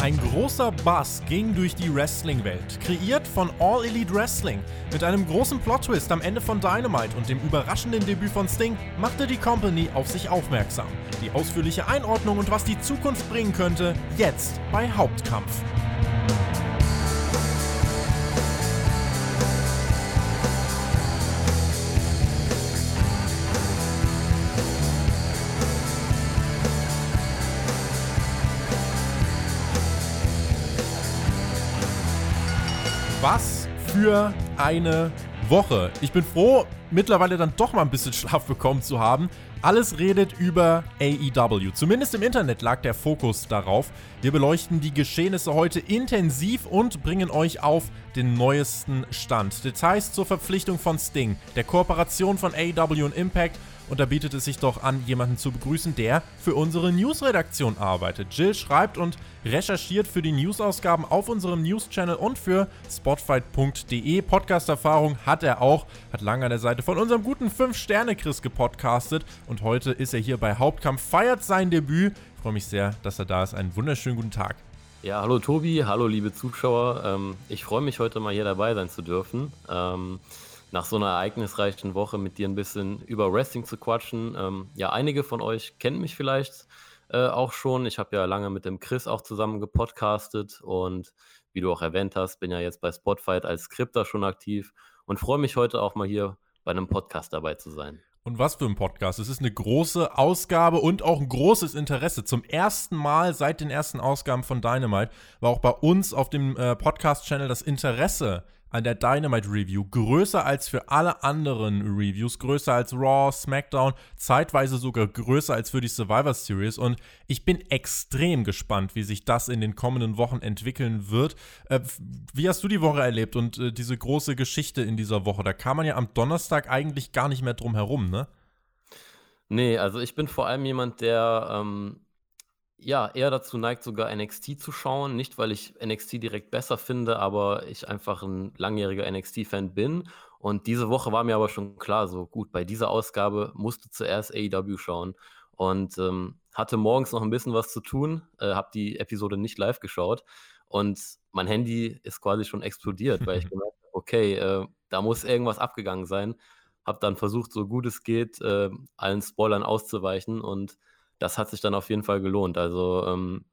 Ein großer Buzz ging durch die Wrestling-Welt, kreiert von All Elite Wrestling. Mit einem großen Plot-Twist am Ende von Dynamite und dem überraschenden Debüt von Sting machte die Company auf sich aufmerksam. Die ausführliche Einordnung und was die Zukunft bringen könnte, jetzt bei Hauptkampf. Für eine Woche. Ich bin froh, mittlerweile dann doch mal ein bisschen Schlaf bekommen zu haben. Alles redet über AEW. Zumindest im Internet lag der Fokus darauf. Wir beleuchten die Geschehnisse heute intensiv und bringen euch auf den neuesten Stand. Details zur Verpflichtung von Sting, der Kooperation von AEW und Impact und da bietet es sich doch an, jemanden zu begrüßen, der für unsere Newsredaktion arbeitet. Jill schreibt und recherchiert für die Newsausgaben auf unserem News-Channel und für spotfight.de. Podcast-Erfahrung hat er auch, hat lange an der Seite von unserem guten 5-Sterne-Chris gepodcastet und heute ist er hier bei Hauptkampf, feiert sein Debüt. Ich freue mich sehr, dass er da ist. Einen wunderschönen guten Tag. Ja, hallo Tobi, hallo liebe Zuschauer. Ähm, ich freue mich heute mal hier dabei sein zu dürfen. Nach so einer ereignisreichen Woche mit dir ein bisschen über Wrestling zu quatschen. Ähm, ja, einige von euch kennen mich vielleicht äh, auch schon. Ich habe ja lange mit dem Chris auch zusammen gepodcastet und wie du auch erwähnt hast, bin ja jetzt bei Spotfight als Skripter schon aktiv und freue mich heute auch mal hier bei einem Podcast dabei zu sein. Und was für ein Podcast. Es ist eine große Ausgabe und auch ein großes Interesse. Zum ersten Mal seit den ersten Ausgaben von Dynamite war auch bei uns auf dem äh, Podcast-Channel das Interesse an der Dynamite Review größer als für alle anderen Reviews, größer als Raw, SmackDown, zeitweise sogar größer als für die Survivor Series und ich bin extrem gespannt, wie sich das in den kommenden Wochen entwickeln wird. Äh, wie hast du die Woche erlebt und äh, diese große Geschichte in dieser Woche? Da kam man ja am Donnerstag eigentlich gar nicht mehr drum herum, ne? Nee, also ich bin vor allem jemand, der ähm, ja, eher dazu neigt, sogar NXT zu schauen. Nicht, weil ich NXT direkt besser finde, aber ich einfach ein langjähriger NXT-Fan bin. Und diese Woche war mir aber schon klar, so gut, bei dieser Ausgabe musste zuerst AEW schauen. Und ähm, hatte morgens noch ein bisschen was zu tun, äh, habe die Episode nicht live geschaut. Und mein Handy ist quasi schon explodiert, weil ich gemerkt habe, okay, äh, da muss irgendwas abgegangen sein. Habe dann versucht, so gut es geht, äh, allen Spoilern auszuweichen und das hat sich dann auf jeden Fall gelohnt. Also ähm,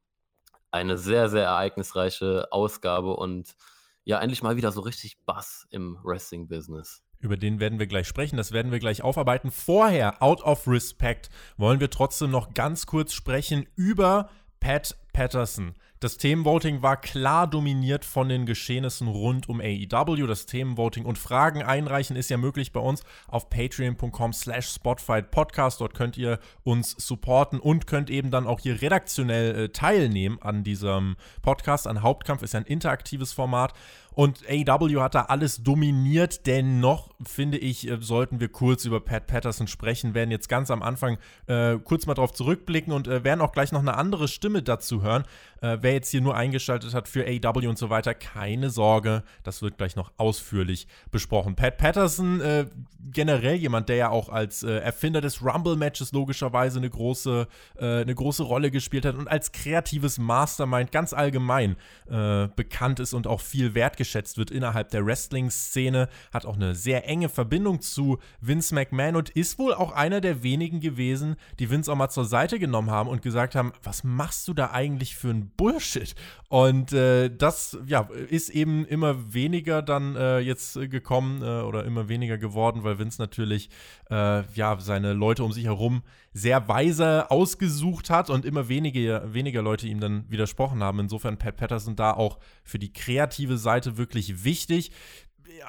eine sehr, sehr ereignisreiche Ausgabe und ja, endlich mal wieder so richtig Bass im Wrestling-Business. Über den werden wir gleich sprechen, das werden wir gleich aufarbeiten. Vorher, out of respect, wollen wir trotzdem noch ganz kurz sprechen über Pat Patterson. Das Themenvoting war klar dominiert von den Geschehnissen rund um AEW. Das Themenvoting und Fragen einreichen ist ja möglich bei uns auf patreon.com slash spotfightpodcast. Dort könnt ihr uns supporten und könnt eben dann auch hier redaktionell äh, teilnehmen an diesem Podcast. An Hauptkampf ist ja ein interaktives Format. Und AEW hat da alles dominiert. Dennoch, finde ich, äh, sollten wir kurz über Pat Patterson sprechen. Werden jetzt ganz am Anfang äh, kurz mal drauf zurückblicken und äh, werden auch gleich noch eine andere Stimme dazu hören. Äh, wer jetzt hier nur eingeschaltet hat für AEW und so weiter, keine Sorge. Das wird gleich noch ausführlich besprochen. Pat Patterson, äh, generell jemand, der ja auch als äh, Erfinder des Rumble-Matches logischerweise eine große, eine große Rolle gespielt hat und als kreatives Mastermind ganz allgemein bekannt ist und auch viel wertgeschätzt wertgeschätzt wird innerhalb der Wrestling-Szene, hat auch eine sehr enge Verbindung zu Vince McMahon und ist wohl auch einer der wenigen gewesen, die Vince auch mal zur Seite genommen haben und gesagt haben, was machst du da eigentlich für ein Bullshit? Und äh, das ja, ist eben immer weniger dann äh, jetzt gekommen äh, oder immer weniger geworden, weil Vince natürlich äh, ja, seine Leute um sich herum sehr weise ausgesucht hat und immer weniger, weniger Leute ihm dann widersprochen haben. Insofern Pat Patterson da auch für die kreative Seite wirklich wichtig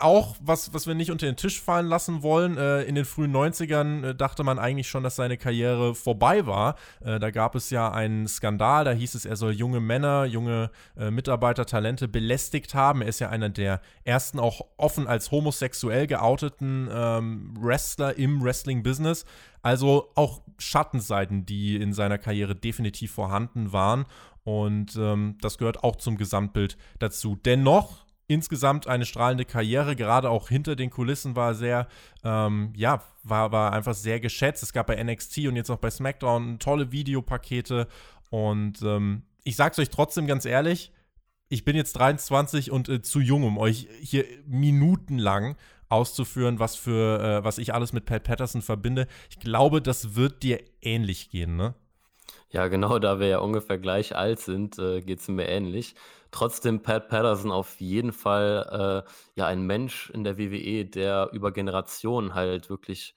auch, was, was wir nicht unter den Tisch fallen lassen wollen, äh, in den frühen 90ern äh, dachte man eigentlich schon, dass seine Karriere vorbei war. Äh, da gab es ja einen Skandal, da hieß es, er soll junge Männer, junge äh, Mitarbeiter, Talente belästigt haben. Er ist ja einer der ersten auch offen als homosexuell geouteten ähm, Wrestler im Wrestling-Business. Also auch Schattenseiten, die in seiner Karriere definitiv vorhanden waren. Und ähm, das gehört auch zum Gesamtbild dazu. Dennoch insgesamt eine strahlende Karriere, gerade auch hinter den Kulissen war sehr, ähm, ja, war, war einfach sehr geschätzt. Es gab bei NXT und jetzt auch bei SmackDown tolle Videopakete und ähm, ich sag's euch trotzdem ganz ehrlich, ich bin jetzt 23 und äh, zu jung, um euch hier minutenlang auszuführen, was für äh, was ich alles mit Pat Patterson verbinde. Ich glaube, das wird dir ähnlich gehen, ne? Ja, genau, da wir ja ungefähr gleich alt sind, äh, geht es mir ähnlich. Trotzdem Pat Patterson auf jeden Fall äh, ja ein Mensch in der WWE, der über Generationen halt wirklich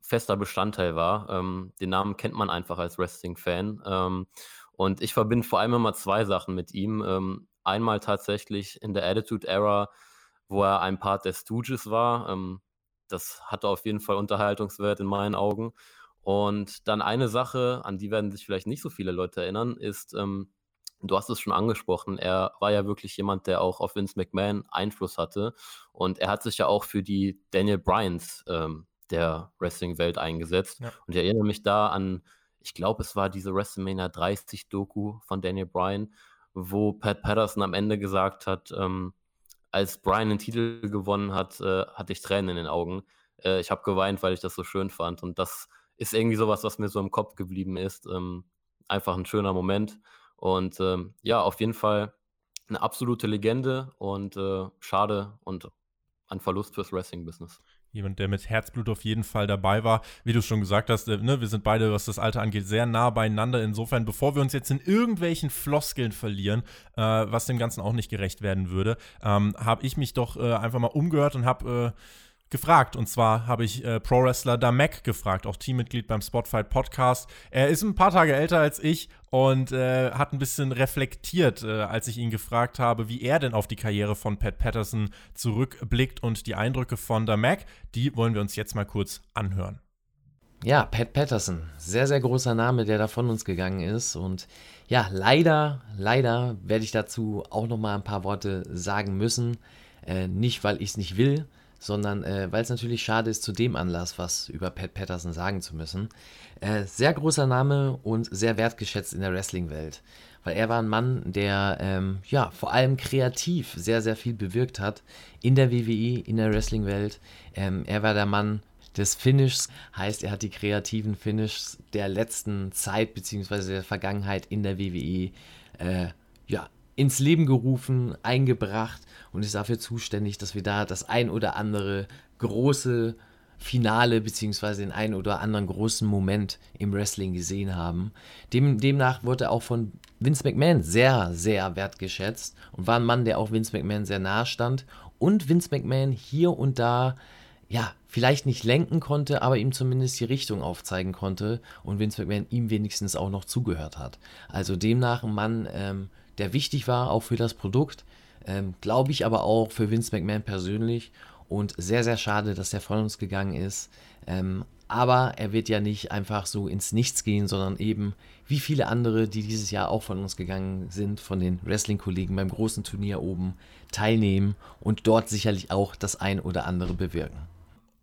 fester Bestandteil war. Ähm, den Namen kennt man einfach als Wrestling-Fan. Ähm, und ich verbinde vor allem immer zwei Sachen mit ihm. Ähm, einmal tatsächlich in der Attitude Era, wo er ein Part der Stooges war. Ähm, das hatte auf jeden Fall Unterhaltungswert in meinen Augen. Und dann eine Sache, an die werden sich vielleicht nicht so viele Leute erinnern, ist, ähm, du hast es schon angesprochen, er war ja wirklich jemand, der auch auf Vince McMahon Einfluss hatte. Und er hat sich ja auch für die Daniel Bryans ähm, der Wrestling-Welt eingesetzt. Ja. Und ich erinnere mich da an, ich glaube, es war diese WrestleMania 30 Doku von Daniel Bryan, wo Pat Patterson am Ende gesagt hat, ähm, als Bryan den Titel gewonnen hat, äh, hatte ich Tränen in den Augen. Äh, ich habe geweint, weil ich das so schön fand. Und das ist irgendwie sowas, was mir so im Kopf geblieben ist. Ähm, einfach ein schöner Moment. Und ähm, ja, auf jeden Fall eine absolute Legende und äh, schade und ein Verlust fürs Wrestling-Business. Jemand, der mit Herzblut auf jeden Fall dabei war. Wie du schon gesagt hast, äh, ne, wir sind beide, was das Alter angeht, sehr nah beieinander. Insofern, bevor wir uns jetzt in irgendwelchen Floskeln verlieren, äh, was dem Ganzen auch nicht gerecht werden würde, ähm, habe ich mich doch äh, einfach mal umgehört und habe äh, gefragt. Und zwar habe ich äh, Pro-Wrestler Damek gefragt, auch Teammitglied beim Spotfight Podcast. Er ist ein paar Tage älter als ich und äh, hat ein bisschen reflektiert, äh, als ich ihn gefragt habe, wie er denn auf die Karriere von Pat Patterson zurückblickt und die Eindrücke von Damek, die wollen wir uns jetzt mal kurz anhören. Ja, Pat Patterson, sehr, sehr großer Name, der da von uns gegangen ist. Und ja, leider, leider werde ich dazu auch noch mal ein paar Worte sagen müssen. Äh, nicht, weil ich es nicht will, sondern äh, weil es natürlich schade ist, zu dem Anlass was über Pat Patterson sagen zu müssen. Äh, sehr großer Name und sehr wertgeschätzt in der Wrestling-Welt. Weil er war ein Mann, der ähm, ja vor allem kreativ sehr, sehr viel bewirkt hat in der WWE, in der Wrestling-Welt. Ähm, er war der Mann des Finishs, heißt, er hat die kreativen Finishs der letzten Zeit bzw. der Vergangenheit in der WWE äh, ja, ins Leben gerufen, eingebracht und ist dafür zuständig, dass wir da das ein oder andere große Finale beziehungsweise den einen oder anderen großen Moment im Wrestling gesehen haben. Dem, demnach wurde auch von Vince McMahon sehr, sehr wertgeschätzt und war ein Mann, der auch Vince McMahon sehr nahe stand und Vince McMahon hier und da ja, vielleicht nicht lenken konnte, aber ihm zumindest die Richtung aufzeigen konnte und Vince McMahon ihm wenigstens auch noch zugehört hat. Also demnach ein Mann, ähm, der wichtig war, auch für das Produkt, ähm, Glaube ich aber auch für Vince McMahon persönlich. Und sehr, sehr schade, dass er von uns gegangen ist. Ähm, aber er wird ja nicht einfach so ins Nichts gehen, sondern eben wie viele andere, die dieses Jahr auch von uns gegangen sind, von den Wrestling-Kollegen beim großen Turnier oben teilnehmen und dort sicherlich auch das ein oder andere bewirken.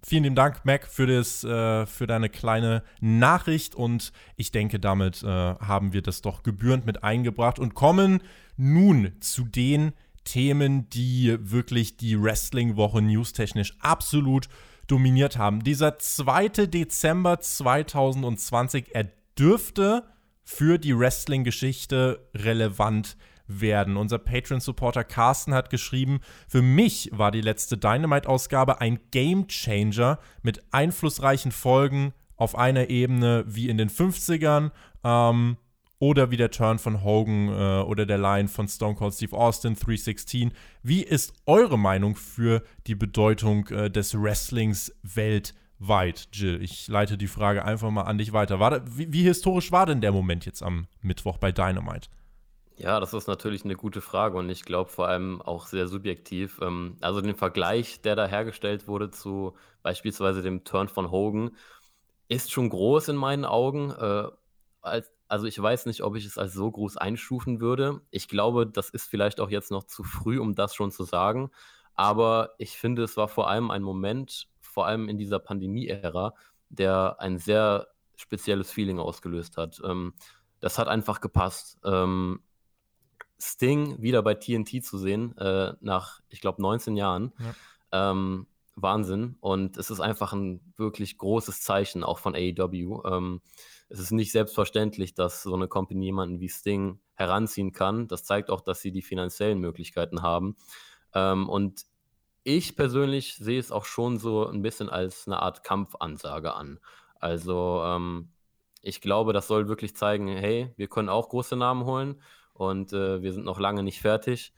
Vielen lieben Dank, Mac, für, das, äh, für deine kleine Nachricht und ich denke, damit äh, haben wir das doch gebührend mit eingebracht und kommen nun zu den Themen, die wirklich die Wrestling-Woche newstechnisch absolut dominiert haben. Dieser 2. Dezember 2020, er dürfte für die Wrestling-Geschichte relevant werden. Unser Patreon-Supporter Carsten hat geschrieben, für mich war die letzte Dynamite-Ausgabe ein Game-Changer mit einflussreichen Folgen auf einer Ebene wie in den 50ern. Ähm, oder wie der Turn von Hogan äh, oder der Line von Stone Cold Steve Austin 316. Wie ist eure Meinung für die Bedeutung äh, des Wrestlings weltweit, Jill? Ich leite die Frage einfach mal an dich weiter. Da, wie, wie, historisch war denn der Moment jetzt am Mittwoch bei Dynamite? Ja, das ist natürlich eine gute Frage und ich glaube vor allem auch sehr subjektiv. Ähm, also den Vergleich, der da hergestellt wurde zu beispielsweise dem Turn von Hogan, ist schon groß in meinen Augen. Äh, als, also ich weiß nicht, ob ich es als so groß einstufen würde. Ich glaube, das ist vielleicht auch jetzt noch zu früh, um das schon zu sagen. Aber ich finde, es war vor allem ein Moment, vor allem in dieser Pandemie-Ära, der ein sehr spezielles Feeling ausgelöst hat. Ähm, das hat einfach gepasst. Ähm, Sting wieder bei TNT zu sehen, äh, nach, ich glaube, 19 Jahren. Ja. Ähm, Wahnsinn. Und es ist einfach ein wirklich großes Zeichen auch von AEW. Ähm, es ist nicht selbstverständlich, dass so eine Company jemanden wie Sting heranziehen kann. Das zeigt auch, dass sie die finanziellen Möglichkeiten haben. Ähm, und ich persönlich sehe es auch schon so ein bisschen als eine Art Kampfansage an. Also ähm, ich glaube, das soll wirklich zeigen, hey, wir können auch große Namen holen und äh, wir sind noch lange nicht fertig.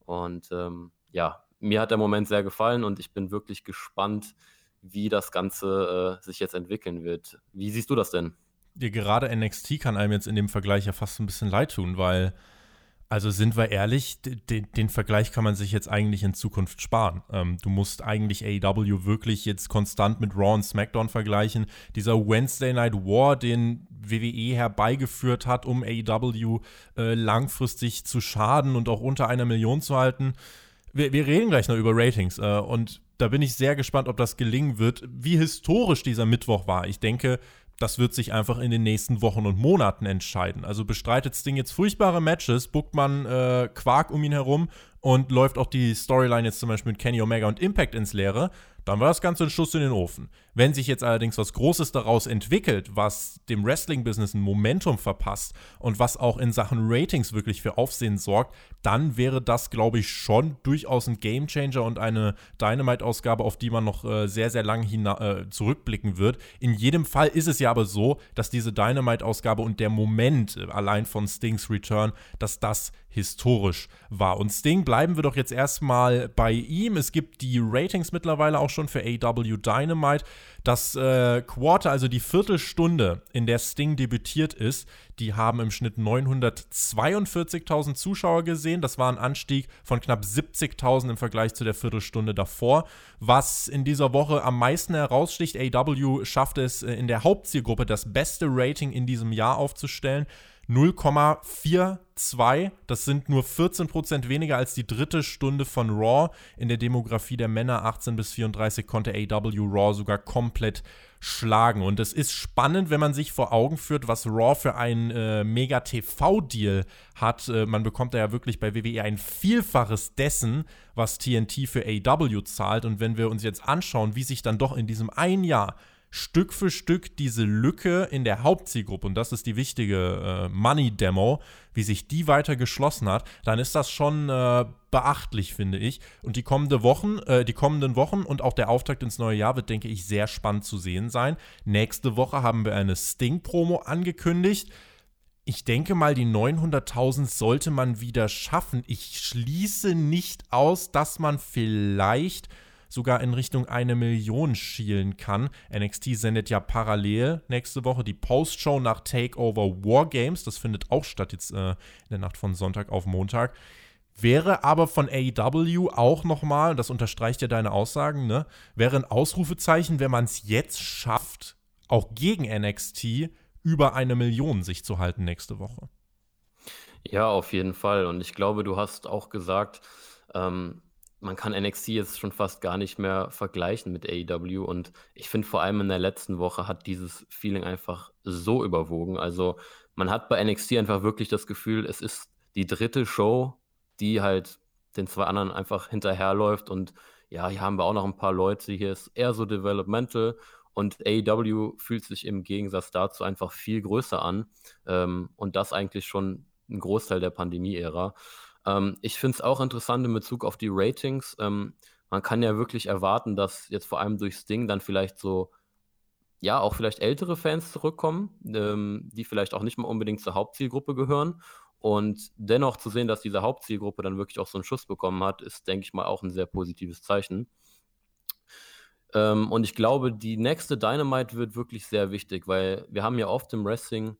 Und ähm, ja, mir hat der Moment sehr gefallen und ich bin wirklich gespannt, wie das Ganze äh, sich jetzt entwickeln wird. Wie siehst du das denn? Ja, gerade NXT kann einem jetzt in dem Vergleich ja fast ein bisschen leid tun, weil also sind wir ehrlich, den, den, Vergleich kann man sich jetzt eigentlich in Zukunft sparen. Ähm, du musst eigentlich AEW wirklich jetzt konstant mit Raw und SmackDown vergleichen. Dieser Wednesday Night War, den WWE herbeigeführt hat, um AEW äh, langfristig zu schaden und auch unter einer Million zu halten. Wir, wir reden gleich noch über Ratings äh, und da bin ich sehr gespannt, ob das gelingen wird, wie historisch dieser Mittwoch war. Ich denke, das wird sich einfach in den nächsten Wochen und Monaten entscheiden. Also bestreitet Sting jetzt furchtbare Matches, buckt man äh, Quark um ihn herum und läuft auch die Storyline jetzt zum Beispiel mit Kenny Omega und Impact ins Leere, dann war das Ganze ein Schuss in den Ofen. Wenn sich jetzt allerdings was Großes daraus entwickelt, was dem Wrestling-Business ein Momentum verpasst und was auch in Sachen Ratings wirklich für Aufsehen sorgt, dann wäre das, glaube ich, schon durchaus ein Gamechanger und eine Dynamite-Ausgabe, auf die man noch äh, sehr, sehr lange äh, zurückblicken wird. In jedem Fall ist es ja aber so, dass diese Dynamite-Ausgabe und der Moment äh, allein von Stings Return, dass das historisch war. Und Sting bleiben wir doch jetzt erstmal bei ihm. Es gibt die Ratings mittlerweile auch schon für AW Dynamite. Das äh, Quarter, also die Viertelstunde, in der Sting debütiert ist, die haben im Schnitt 942.000 Zuschauer gesehen. Das war ein Anstieg von knapp 70.000 im Vergleich zu der Viertelstunde davor. Was in dieser Woche am meisten heraussticht, AW schafft es äh, in der Hauptzielgruppe das beste Rating in diesem Jahr aufzustellen. 0,42. Das sind nur 14% weniger als die dritte Stunde von Raw. In der Demografie der Männer 18 bis 34 konnte AW Raw sogar komplett schlagen. Und es ist spannend, wenn man sich vor Augen führt, was Raw für einen äh, Mega-TV-Deal hat. Äh, man bekommt da ja wirklich bei WWE ein Vielfaches dessen, was TNT für AW zahlt. Und wenn wir uns jetzt anschauen, wie sich dann doch in diesem ein Jahr Stück für Stück diese Lücke in der Hauptzielgruppe, und das ist die wichtige äh, Money-Demo, wie sich die weiter geschlossen hat, dann ist das schon äh, beachtlich, finde ich. Und die kommende Wochen, äh, die kommenden Wochen und auch der Auftakt ins neue Jahr wird, denke ich, sehr spannend zu sehen sein. Nächste Woche haben wir eine Sting-Promo angekündigt. Ich denke mal, die 900.000 sollte man wieder schaffen. Ich schließe nicht aus, dass man vielleicht sogar in Richtung eine Million schielen kann. NXT sendet ja parallel nächste Woche die Postshow nach Takeover Wargames. Das findet auch statt jetzt äh, in der Nacht von Sonntag auf Montag. Wäre aber von AEW auch nochmal, das unterstreicht ja deine Aussagen, ne, wäre ein Ausrufezeichen, wenn man es jetzt schafft, auch gegen NXT über eine Million sich zu halten nächste Woche. Ja, auf jeden Fall. Und ich glaube, du hast auch gesagt, ähm, man kann NXT jetzt schon fast gar nicht mehr vergleichen mit AEW und ich finde vor allem in der letzten Woche hat dieses Feeling einfach so überwogen. Also man hat bei NXT einfach wirklich das Gefühl, es ist die dritte Show, die halt den zwei anderen einfach hinterherläuft und ja, hier haben wir auch noch ein paar Leute, hier ist eher so developmental und AEW fühlt sich im Gegensatz dazu einfach viel größer an ähm, und das eigentlich schon ein Großteil der Pandemie-Ära. Ähm, ich finde es auch interessant in Bezug auf die Ratings. Ähm, man kann ja wirklich erwarten, dass jetzt vor allem durch Sting dann vielleicht so, ja, auch vielleicht ältere Fans zurückkommen, ähm, die vielleicht auch nicht mal unbedingt zur Hauptzielgruppe gehören. Und dennoch zu sehen, dass diese Hauptzielgruppe dann wirklich auch so einen Schuss bekommen hat, ist, denke ich mal, auch ein sehr positives Zeichen. Ähm, und ich glaube, die nächste Dynamite wird wirklich sehr wichtig, weil wir haben ja oft im Wrestling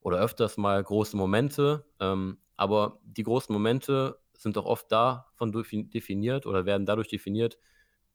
oder öfters mal große Momente, ähm, aber die großen Momente sind doch oft davon definiert oder werden dadurch definiert,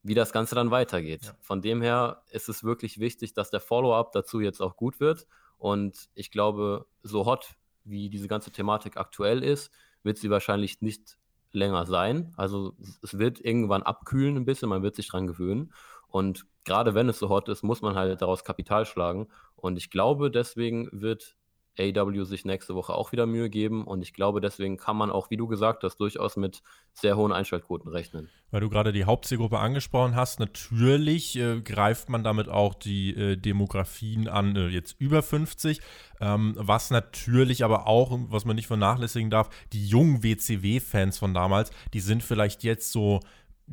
wie das Ganze dann weitergeht. Ja. Von dem her ist es wirklich wichtig, dass der Follow-up dazu jetzt auch gut wird. Und ich glaube, so hot wie diese ganze Thematik aktuell ist, wird sie wahrscheinlich nicht länger sein. Also es wird irgendwann abkühlen ein bisschen, man wird sich dran gewöhnen. Und gerade wenn es so hot ist, muss man halt daraus Kapital schlagen. Und ich glaube, deswegen wird AW sich nächste Woche auch wieder Mühe geben. Und ich glaube, deswegen kann man auch, wie du gesagt hast, durchaus mit sehr hohen Einschaltquoten rechnen. Weil du gerade die Hauptzielgruppe angesprochen hast, natürlich äh, greift man damit auch die äh, Demografien an, äh, jetzt über 50. Ähm, was natürlich aber auch, was man nicht vernachlässigen darf, die jungen WCW-Fans von damals, die sind vielleicht jetzt so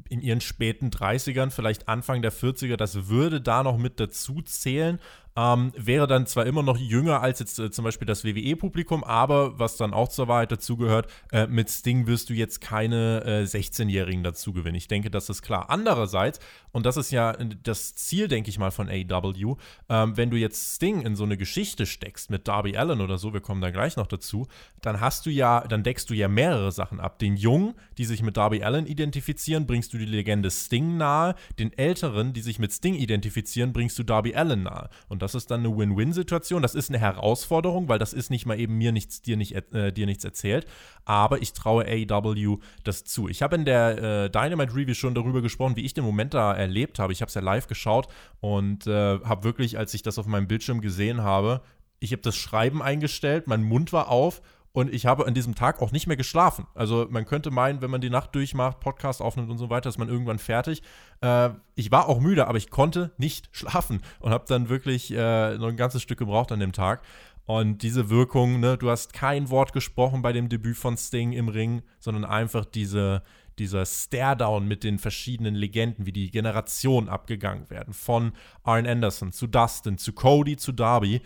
in ihren späten 30ern, vielleicht Anfang der 40er, das würde da noch mit dazu zählen. Ähm, wäre dann zwar immer noch jünger als jetzt äh, zum Beispiel das WWE-Publikum, aber was dann auch zur Wahrheit dazugehört, äh, mit Sting wirst du jetzt keine äh, 16-Jährigen dazu gewinnen. Ich denke, das ist klar. Andererseits, und das ist ja das Ziel, denke ich mal, von AEW, ähm, wenn du jetzt Sting in so eine Geschichte steckst mit Darby Allen oder so, wir kommen da gleich noch dazu, dann hast du ja, dann deckst du ja mehrere Sachen ab. Den Jungen, die sich mit Darby Allen identifizieren, bringst du die Legende Sting nahe. Den Älteren, die sich mit Sting identifizieren, bringst du Darby Allen nahe. Und das ist dann eine Win-Win-Situation. Das ist eine Herausforderung, weil das ist nicht mal eben mir nichts, dir, nicht, äh, dir nichts erzählt. Aber ich traue AEW das zu. Ich habe in der äh, Dynamite Review schon darüber gesprochen, wie ich den Moment da erlebt habe. Ich habe es ja live geschaut und äh, habe wirklich, als ich das auf meinem Bildschirm gesehen habe, ich habe das Schreiben eingestellt, mein Mund war auf und ich habe an diesem Tag auch nicht mehr geschlafen. Also man könnte meinen, wenn man die Nacht durchmacht, Podcast aufnimmt und so weiter, ist man irgendwann fertig. Äh, ich war auch müde, aber ich konnte nicht schlafen und habe dann wirklich äh, noch ein ganzes Stück gebraucht an dem Tag. Und diese Wirkung, ne, du hast kein Wort gesprochen bei dem Debüt von Sting im Ring, sondern einfach diese, dieser Stare-Down mit den verschiedenen Legenden, wie die Generationen abgegangen werden. Von Arn Anderson zu Dustin, zu Cody, zu Darby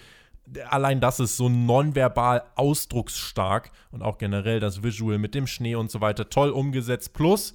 allein das ist so nonverbal ausdrucksstark und auch generell das Visual mit dem Schnee und so weiter toll umgesetzt. Plus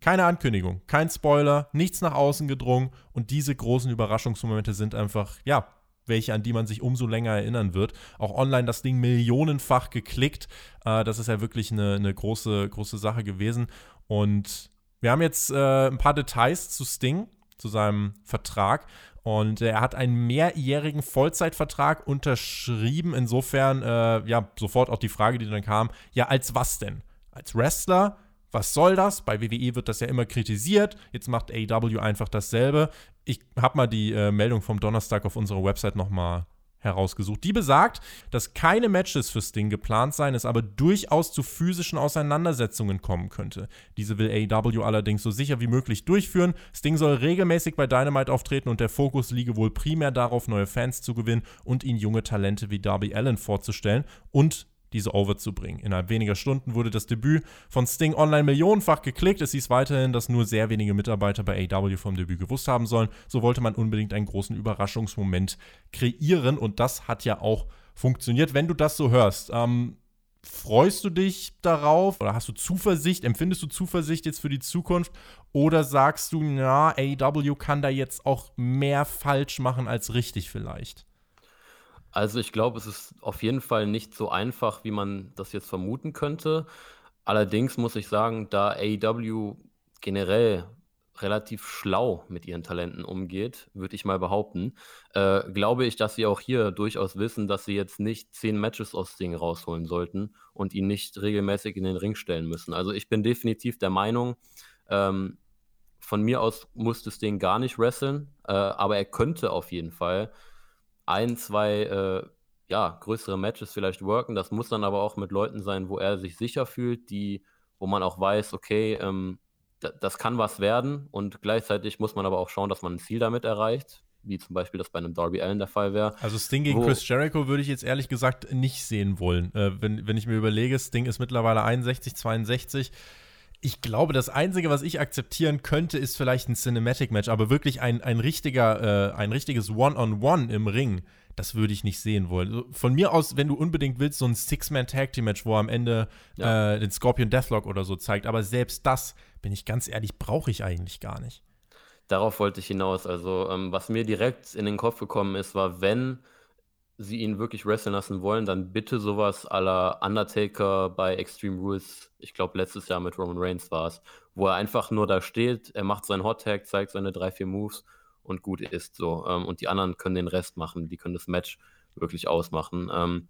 keine Ankündigung, kein Spoiler, nichts nach außen gedrungen und diese großen Überraschungsmomente sind einfach, ja, welche, an die man sich umso länger erinnern wird. Auch online das Ding millionenfach geklickt. Äh, das ist ja wirklich eine, eine, große, große Sache gewesen. Und wir haben jetzt äh, ein paar Details zu Sting, zu seinem Vertrag. Und er hat einen mehrjährigen Vollzeitvertrag unterschrieben. Insofern, äh, ja, sofort auch die Frage, die dann kam: Ja, als was denn? Als Wrestler? Was soll das? Bei WWE wird das ja immer kritisiert. Jetzt macht AEW einfach dasselbe. Ich habe mal die äh, Meldung vom Donnerstag auf unserer Website nochmal herausgesucht. Die besagt, dass keine Matches für Sting geplant seien, es aber durchaus zu physischen Auseinandersetzungen kommen könnte. Diese will AEW allerdings so sicher wie möglich durchführen. Sting soll regelmäßig bei Dynamite auftreten und der Fokus liege wohl primär darauf, neue Fans zu gewinnen und ihnen junge Talente wie Darby Allen vorzustellen und diese over zu bringen. Innerhalb weniger Stunden wurde das Debüt von Sting online millionenfach geklickt. Es hieß weiterhin, dass nur sehr wenige Mitarbeiter bei AW vom Debüt gewusst haben sollen. So wollte man unbedingt einen großen Überraschungsmoment kreieren und das hat ja auch funktioniert. Wenn du das so hörst, ähm, freust du dich darauf oder hast du Zuversicht? Empfindest du Zuversicht jetzt für die Zukunft? Oder sagst du, na, AW kann da jetzt auch mehr falsch machen als richtig vielleicht? Also ich glaube, es ist auf jeden Fall nicht so einfach, wie man das jetzt vermuten könnte. Allerdings muss ich sagen, da AEW generell relativ schlau mit ihren Talenten umgeht, würde ich mal behaupten, äh, glaube ich, dass sie auch hier durchaus wissen, dass sie jetzt nicht zehn Matches aus Ding rausholen sollten und ihn nicht regelmäßig in den Ring stellen müssen. Also ich bin definitiv der Meinung, ähm, von mir aus muss das Ding gar nicht wresteln, äh, aber er könnte auf jeden Fall ein, zwei äh, ja, größere Matches vielleicht worken. Das muss dann aber auch mit Leuten sein, wo er sich sicher fühlt, die, wo man auch weiß, okay, ähm, das kann was werden und gleichzeitig muss man aber auch schauen, dass man ein Ziel damit erreicht, wie zum Beispiel das bei einem Darby Allen der Fall wäre. Also Sting gegen Chris Jericho würde ich jetzt ehrlich gesagt nicht sehen wollen. Äh, wenn, wenn ich mir überlege, Sting ist mittlerweile 61, 62 ich glaube, das Einzige, was ich akzeptieren könnte, ist vielleicht ein Cinematic-Match, aber wirklich ein, ein richtiger, äh, ein richtiges One-on-One -on -One im Ring, das würde ich nicht sehen wollen. Von mir aus, wenn du unbedingt willst, so ein Six-Man-Tag-Team-Match, wo er am Ende ja. äh, den Scorpion Deathlock oder so zeigt, aber selbst das, bin ich ganz ehrlich, brauche ich eigentlich gar nicht. Darauf wollte ich hinaus. Also, ähm, was mir direkt in den Kopf gekommen ist, war, wenn sie ihn wirklich wresteln lassen wollen, dann bitte sowas la Undertaker bei Extreme Rules, ich glaube letztes Jahr mit Roman Reigns war es, wo er einfach nur da steht, er macht seinen Hot Tag, zeigt seine drei, vier Moves und gut ist so. Ähm, und die anderen können den Rest machen, die können das Match wirklich ausmachen. Ähm,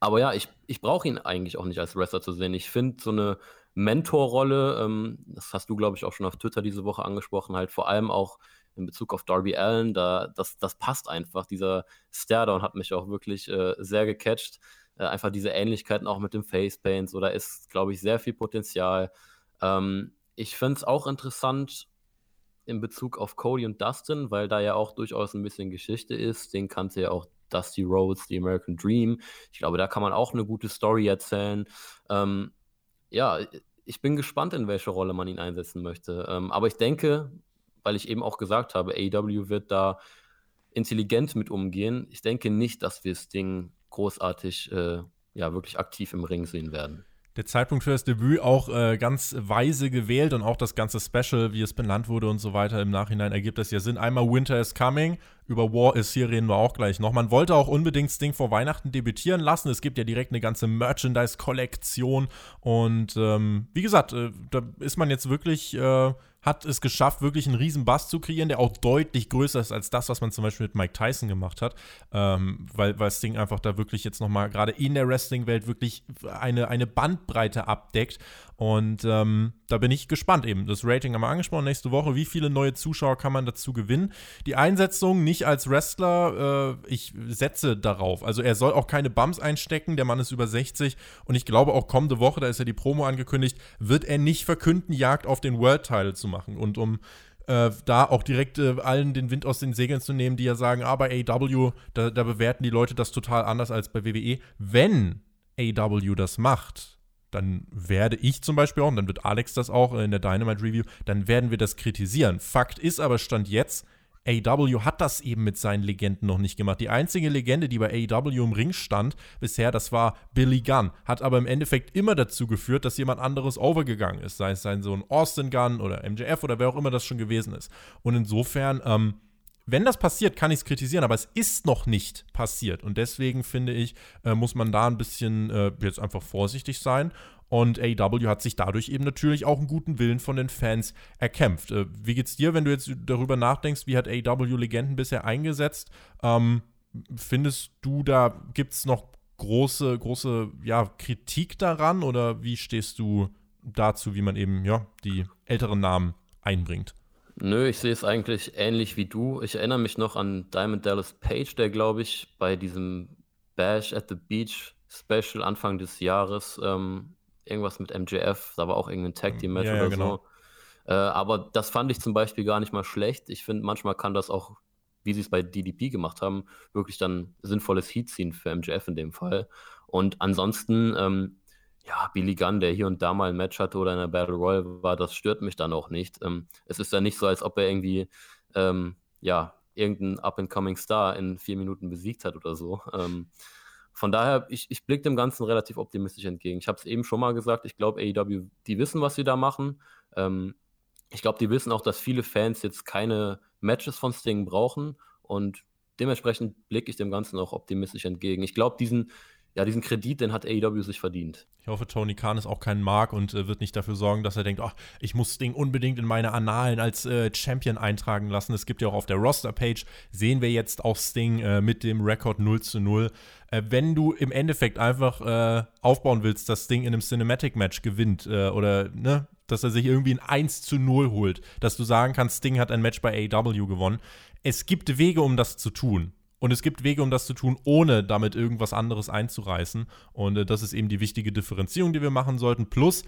aber ja, ich, ich brauche ihn eigentlich auch nicht als Wrestler zu sehen. Ich finde so eine Mentorrolle, ähm, das hast du, glaube ich, auch schon auf Twitter diese Woche angesprochen, halt vor allem auch in Bezug auf Darby Allen, da, das, das passt einfach. Dieser Stairdown hat mich auch wirklich äh, sehr gecatcht. Äh, einfach diese Ähnlichkeiten auch mit dem Facepaint, so da ist, glaube ich, sehr viel Potenzial. Ähm, ich finde es auch interessant in Bezug auf Cody und Dustin, weil da ja auch durchaus ein bisschen Geschichte ist. Den kannte ja auch Dusty Rhodes, The American Dream. Ich glaube, da kann man auch eine gute Story erzählen. Ähm, ja, ich bin gespannt, in welche Rolle man ihn einsetzen möchte. Ähm, aber ich denke, weil ich eben auch gesagt habe, AEW wird da intelligent mit umgehen. Ich denke nicht, dass wir Sting großartig, äh, ja, wirklich aktiv im Ring sehen werden der Zeitpunkt für das Debüt auch äh, ganz weise gewählt und auch das ganze Special, wie es benannt wurde und so weiter, im Nachhinein ergibt das ja Sinn. Einmal Winter is Coming, über War is Here reden wir auch gleich noch. Man wollte auch unbedingt Sting vor Weihnachten debütieren lassen. Es gibt ja direkt eine ganze Merchandise-Kollektion und ähm, wie gesagt, äh, da ist man jetzt wirklich äh, hat es geschafft, wirklich einen riesen Bass zu kreieren, der auch deutlich größer ist als das, was man zum Beispiel mit Mike Tyson gemacht hat, ähm, weil, weil Sting einfach da wirklich jetzt nochmal gerade in der Wrestling-Welt wirklich eine, eine Bandbreite abdeckt und ähm, da bin ich gespannt eben. Das Rating haben wir angesprochen nächste Woche. Wie viele neue Zuschauer kann man dazu gewinnen? Die Einsetzung nicht als Wrestler, äh, ich setze darauf. Also er soll auch keine Bums einstecken. Der Mann ist über 60 und ich glaube auch kommende Woche, da ist ja die Promo angekündigt, wird er nicht verkünden, Jagd auf den World Title zu machen. Und um äh, da auch direkt äh, allen den Wind aus den Segeln zu nehmen, die ja sagen, ah, bei AW, da, da bewerten die Leute das total anders als bei WWE. Wenn AW das macht, dann werde ich zum Beispiel auch, und dann wird Alex das auch in der Dynamite Review, dann werden wir das kritisieren. Fakt ist aber, Stand jetzt, AW hat das eben mit seinen Legenden noch nicht gemacht. Die einzige Legende, die bei AW im Ring stand bisher, das war Billy Gunn. Hat aber im Endeffekt immer dazu geführt, dass jemand anderes overgegangen ist. Sei es sein Sohn Austin Gunn oder MJF oder wer auch immer das schon gewesen ist. Und insofern, ähm, wenn das passiert, kann ich es kritisieren, aber es ist noch nicht passiert. Und deswegen finde ich, äh, muss man da ein bisschen äh, jetzt einfach vorsichtig sein. Und AEW hat sich dadurch eben natürlich auch einen guten Willen von den Fans erkämpft. Äh, wie geht's dir, wenn du jetzt darüber nachdenkst, wie hat AEW Legenden bisher eingesetzt? Ähm, findest du, da gibt es noch große, große ja, Kritik daran oder wie stehst du dazu, wie man eben ja, die älteren Namen einbringt? Nö, ich sehe es eigentlich ähnlich wie du. Ich erinnere mich noch an Diamond Dallas Page, der, glaube ich, bei diesem Bash at the Beach Special Anfang des Jahres ähm, irgendwas mit MJF, da war auch irgendein Tag Team Match ja, oder ja, genau. so. Äh, aber das fand ich zum Beispiel gar nicht mal schlecht. Ich finde, manchmal kann das auch, wie sie es bei DDP gemacht haben, wirklich dann sinnvolles Heat ziehen für MJF in dem Fall. Und ansonsten, ähm, ja, Billy Gunn, der hier und da mal ein Match hatte oder in der Battle Royale war, das stört mich dann auch nicht. Ähm, es ist ja nicht so, als ob er irgendwie, ähm, ja, irgendeinen Up-and-Coming Star in vier Minuten besiegt hat oder so. Ähm, von daher, ich, ich blicke dem Ganzen relativ optimistisch entgegen. Ich habe es eben schon mal gesagt, ich glaube, AEW, die wissen, was sie da machen. Ähm, ich glaube, die wissen auch, dass viele Fans jetzt keine Matches von Sting brauchen und dementsprechend blicke ich dem Ganzen auch optimistisch entgegen. Ich glaube, diesen, ja, diesen Kredit, den hat AEW sich verdient. Ich hoffe, Tony Khan ist auch kein Mark und äh, wird nicht dafür sorgen, dass er denkt, ach, ich muss Sting unbedingt in meine Annalen als äh, Champion eintragen lassen. Es gibt ja auch auf der Roster-Page, sehen wir jetzt auch Sting äh, mit dem Rekord 0 zu 0. Äh, wenn du im Endeffekt einfach äh, aufbauen willst, dass Sting in einem Cinematic-Match gewinnt äh, oder, ne, dass er sich irgendwie ein 1 zu 0 holt, dass du sagen kannst, Sting hat ein Match bei AEW gewonnen. Es gibt Wege, um das zu tun. Und es gibt Wege, um das zu tun, ohne damit irgendwas anderes einzureißen. Und äh, das ist eben die wichtige Differenzierung, die wir machen sollten. Plus,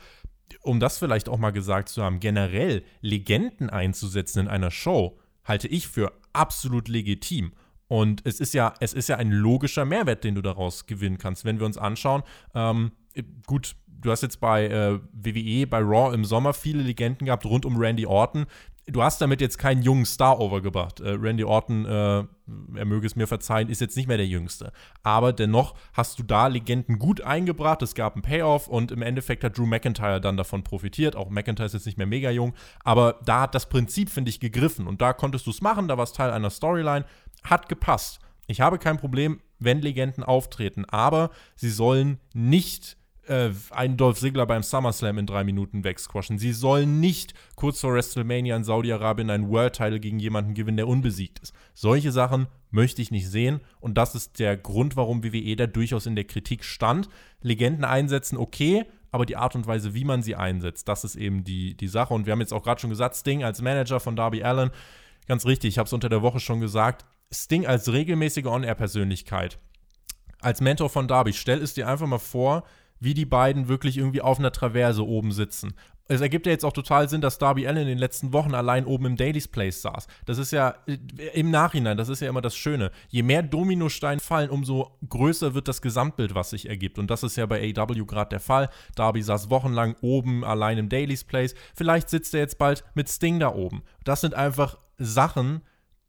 um das vielleicht auch mal gesagt zu haben, generell Legenden einzusetzen in einer Show, halte ich für absolut legitim. Und es ist ja, es ist ja ein logischer Mehrwert, den du daraus gewinnen kannst. Wenn wir uns anschauen, ähm, gut, du hast jetzt bei äh, WWE, bei Raw im Sommer viele Legenden gehabt rund um Randy Orton, du hast damit jetzt keinen jungen Star overgebracht. Äh, Randy Orton, äh, er möge es mir verzeihen, ist jetzt nicht mehr der Jüngste. Aber dennoch hast du da Legenden gut eingebracht. Es gab einen Payoff und im Endeffekt hat Drew McIntyre dann davon profitiert. Auch McIntyre ist jetzt nicht mehr mega jung. Aber da hat das Prinzip, finde ich, gegriffen. Und da konntest du es machen. Da war es Teil einer Storyline. Hat gepasst. Ich habe kein Problem, wenn Legenden auftreten. Aber sie sollen nicht äh, einen Dolph Ziggler beim SummerSlam in drei Minuten wegsquashen. Sie sollen nicht kurz vor WrestleMania in Saudi-Arabien einen World-Title gegen jemanden gewinnen, der unbesiegt ist. Solche Sachen möchte ich nicht sehen und das ist der Grund, warum WWE da durchaus in der Kritik stand. Legenden einsetzen, okay, aber die Art und Weise, wie man sie einsetzt, das ist eben die, die Sache. Und wir haben jetzt auch gerade schon gesagt, Sting als Manager von Darby Allen, ganz richtig, ich habe es unter der Woche schon gesagt, Sting als regelmäßige On-Air-Persönlichkeit, als Mentor von Darby, stell es dir einfach mal vor, wie die beiden wirklich irgendwie auf einer Traverse oben sitzen. Es ergibt ja jetzt auch total Sinn, dass Darby Allen in den letzten Wochen allein oben im Daily's Place saß. Das ist ja äh, im Nachhinein, das ist ja immer das Schöne. Je mehr Dominosteine fallen, umso größer wird das Gesamtbild, was sich ergibt. Und das ist ja bei AW gerade der Fall. Darby saß wochenlang oben allein im Daily's Place. Vielleicht sitzt er jetzt bald mit Sting da oben. Das sind einfach Sachen,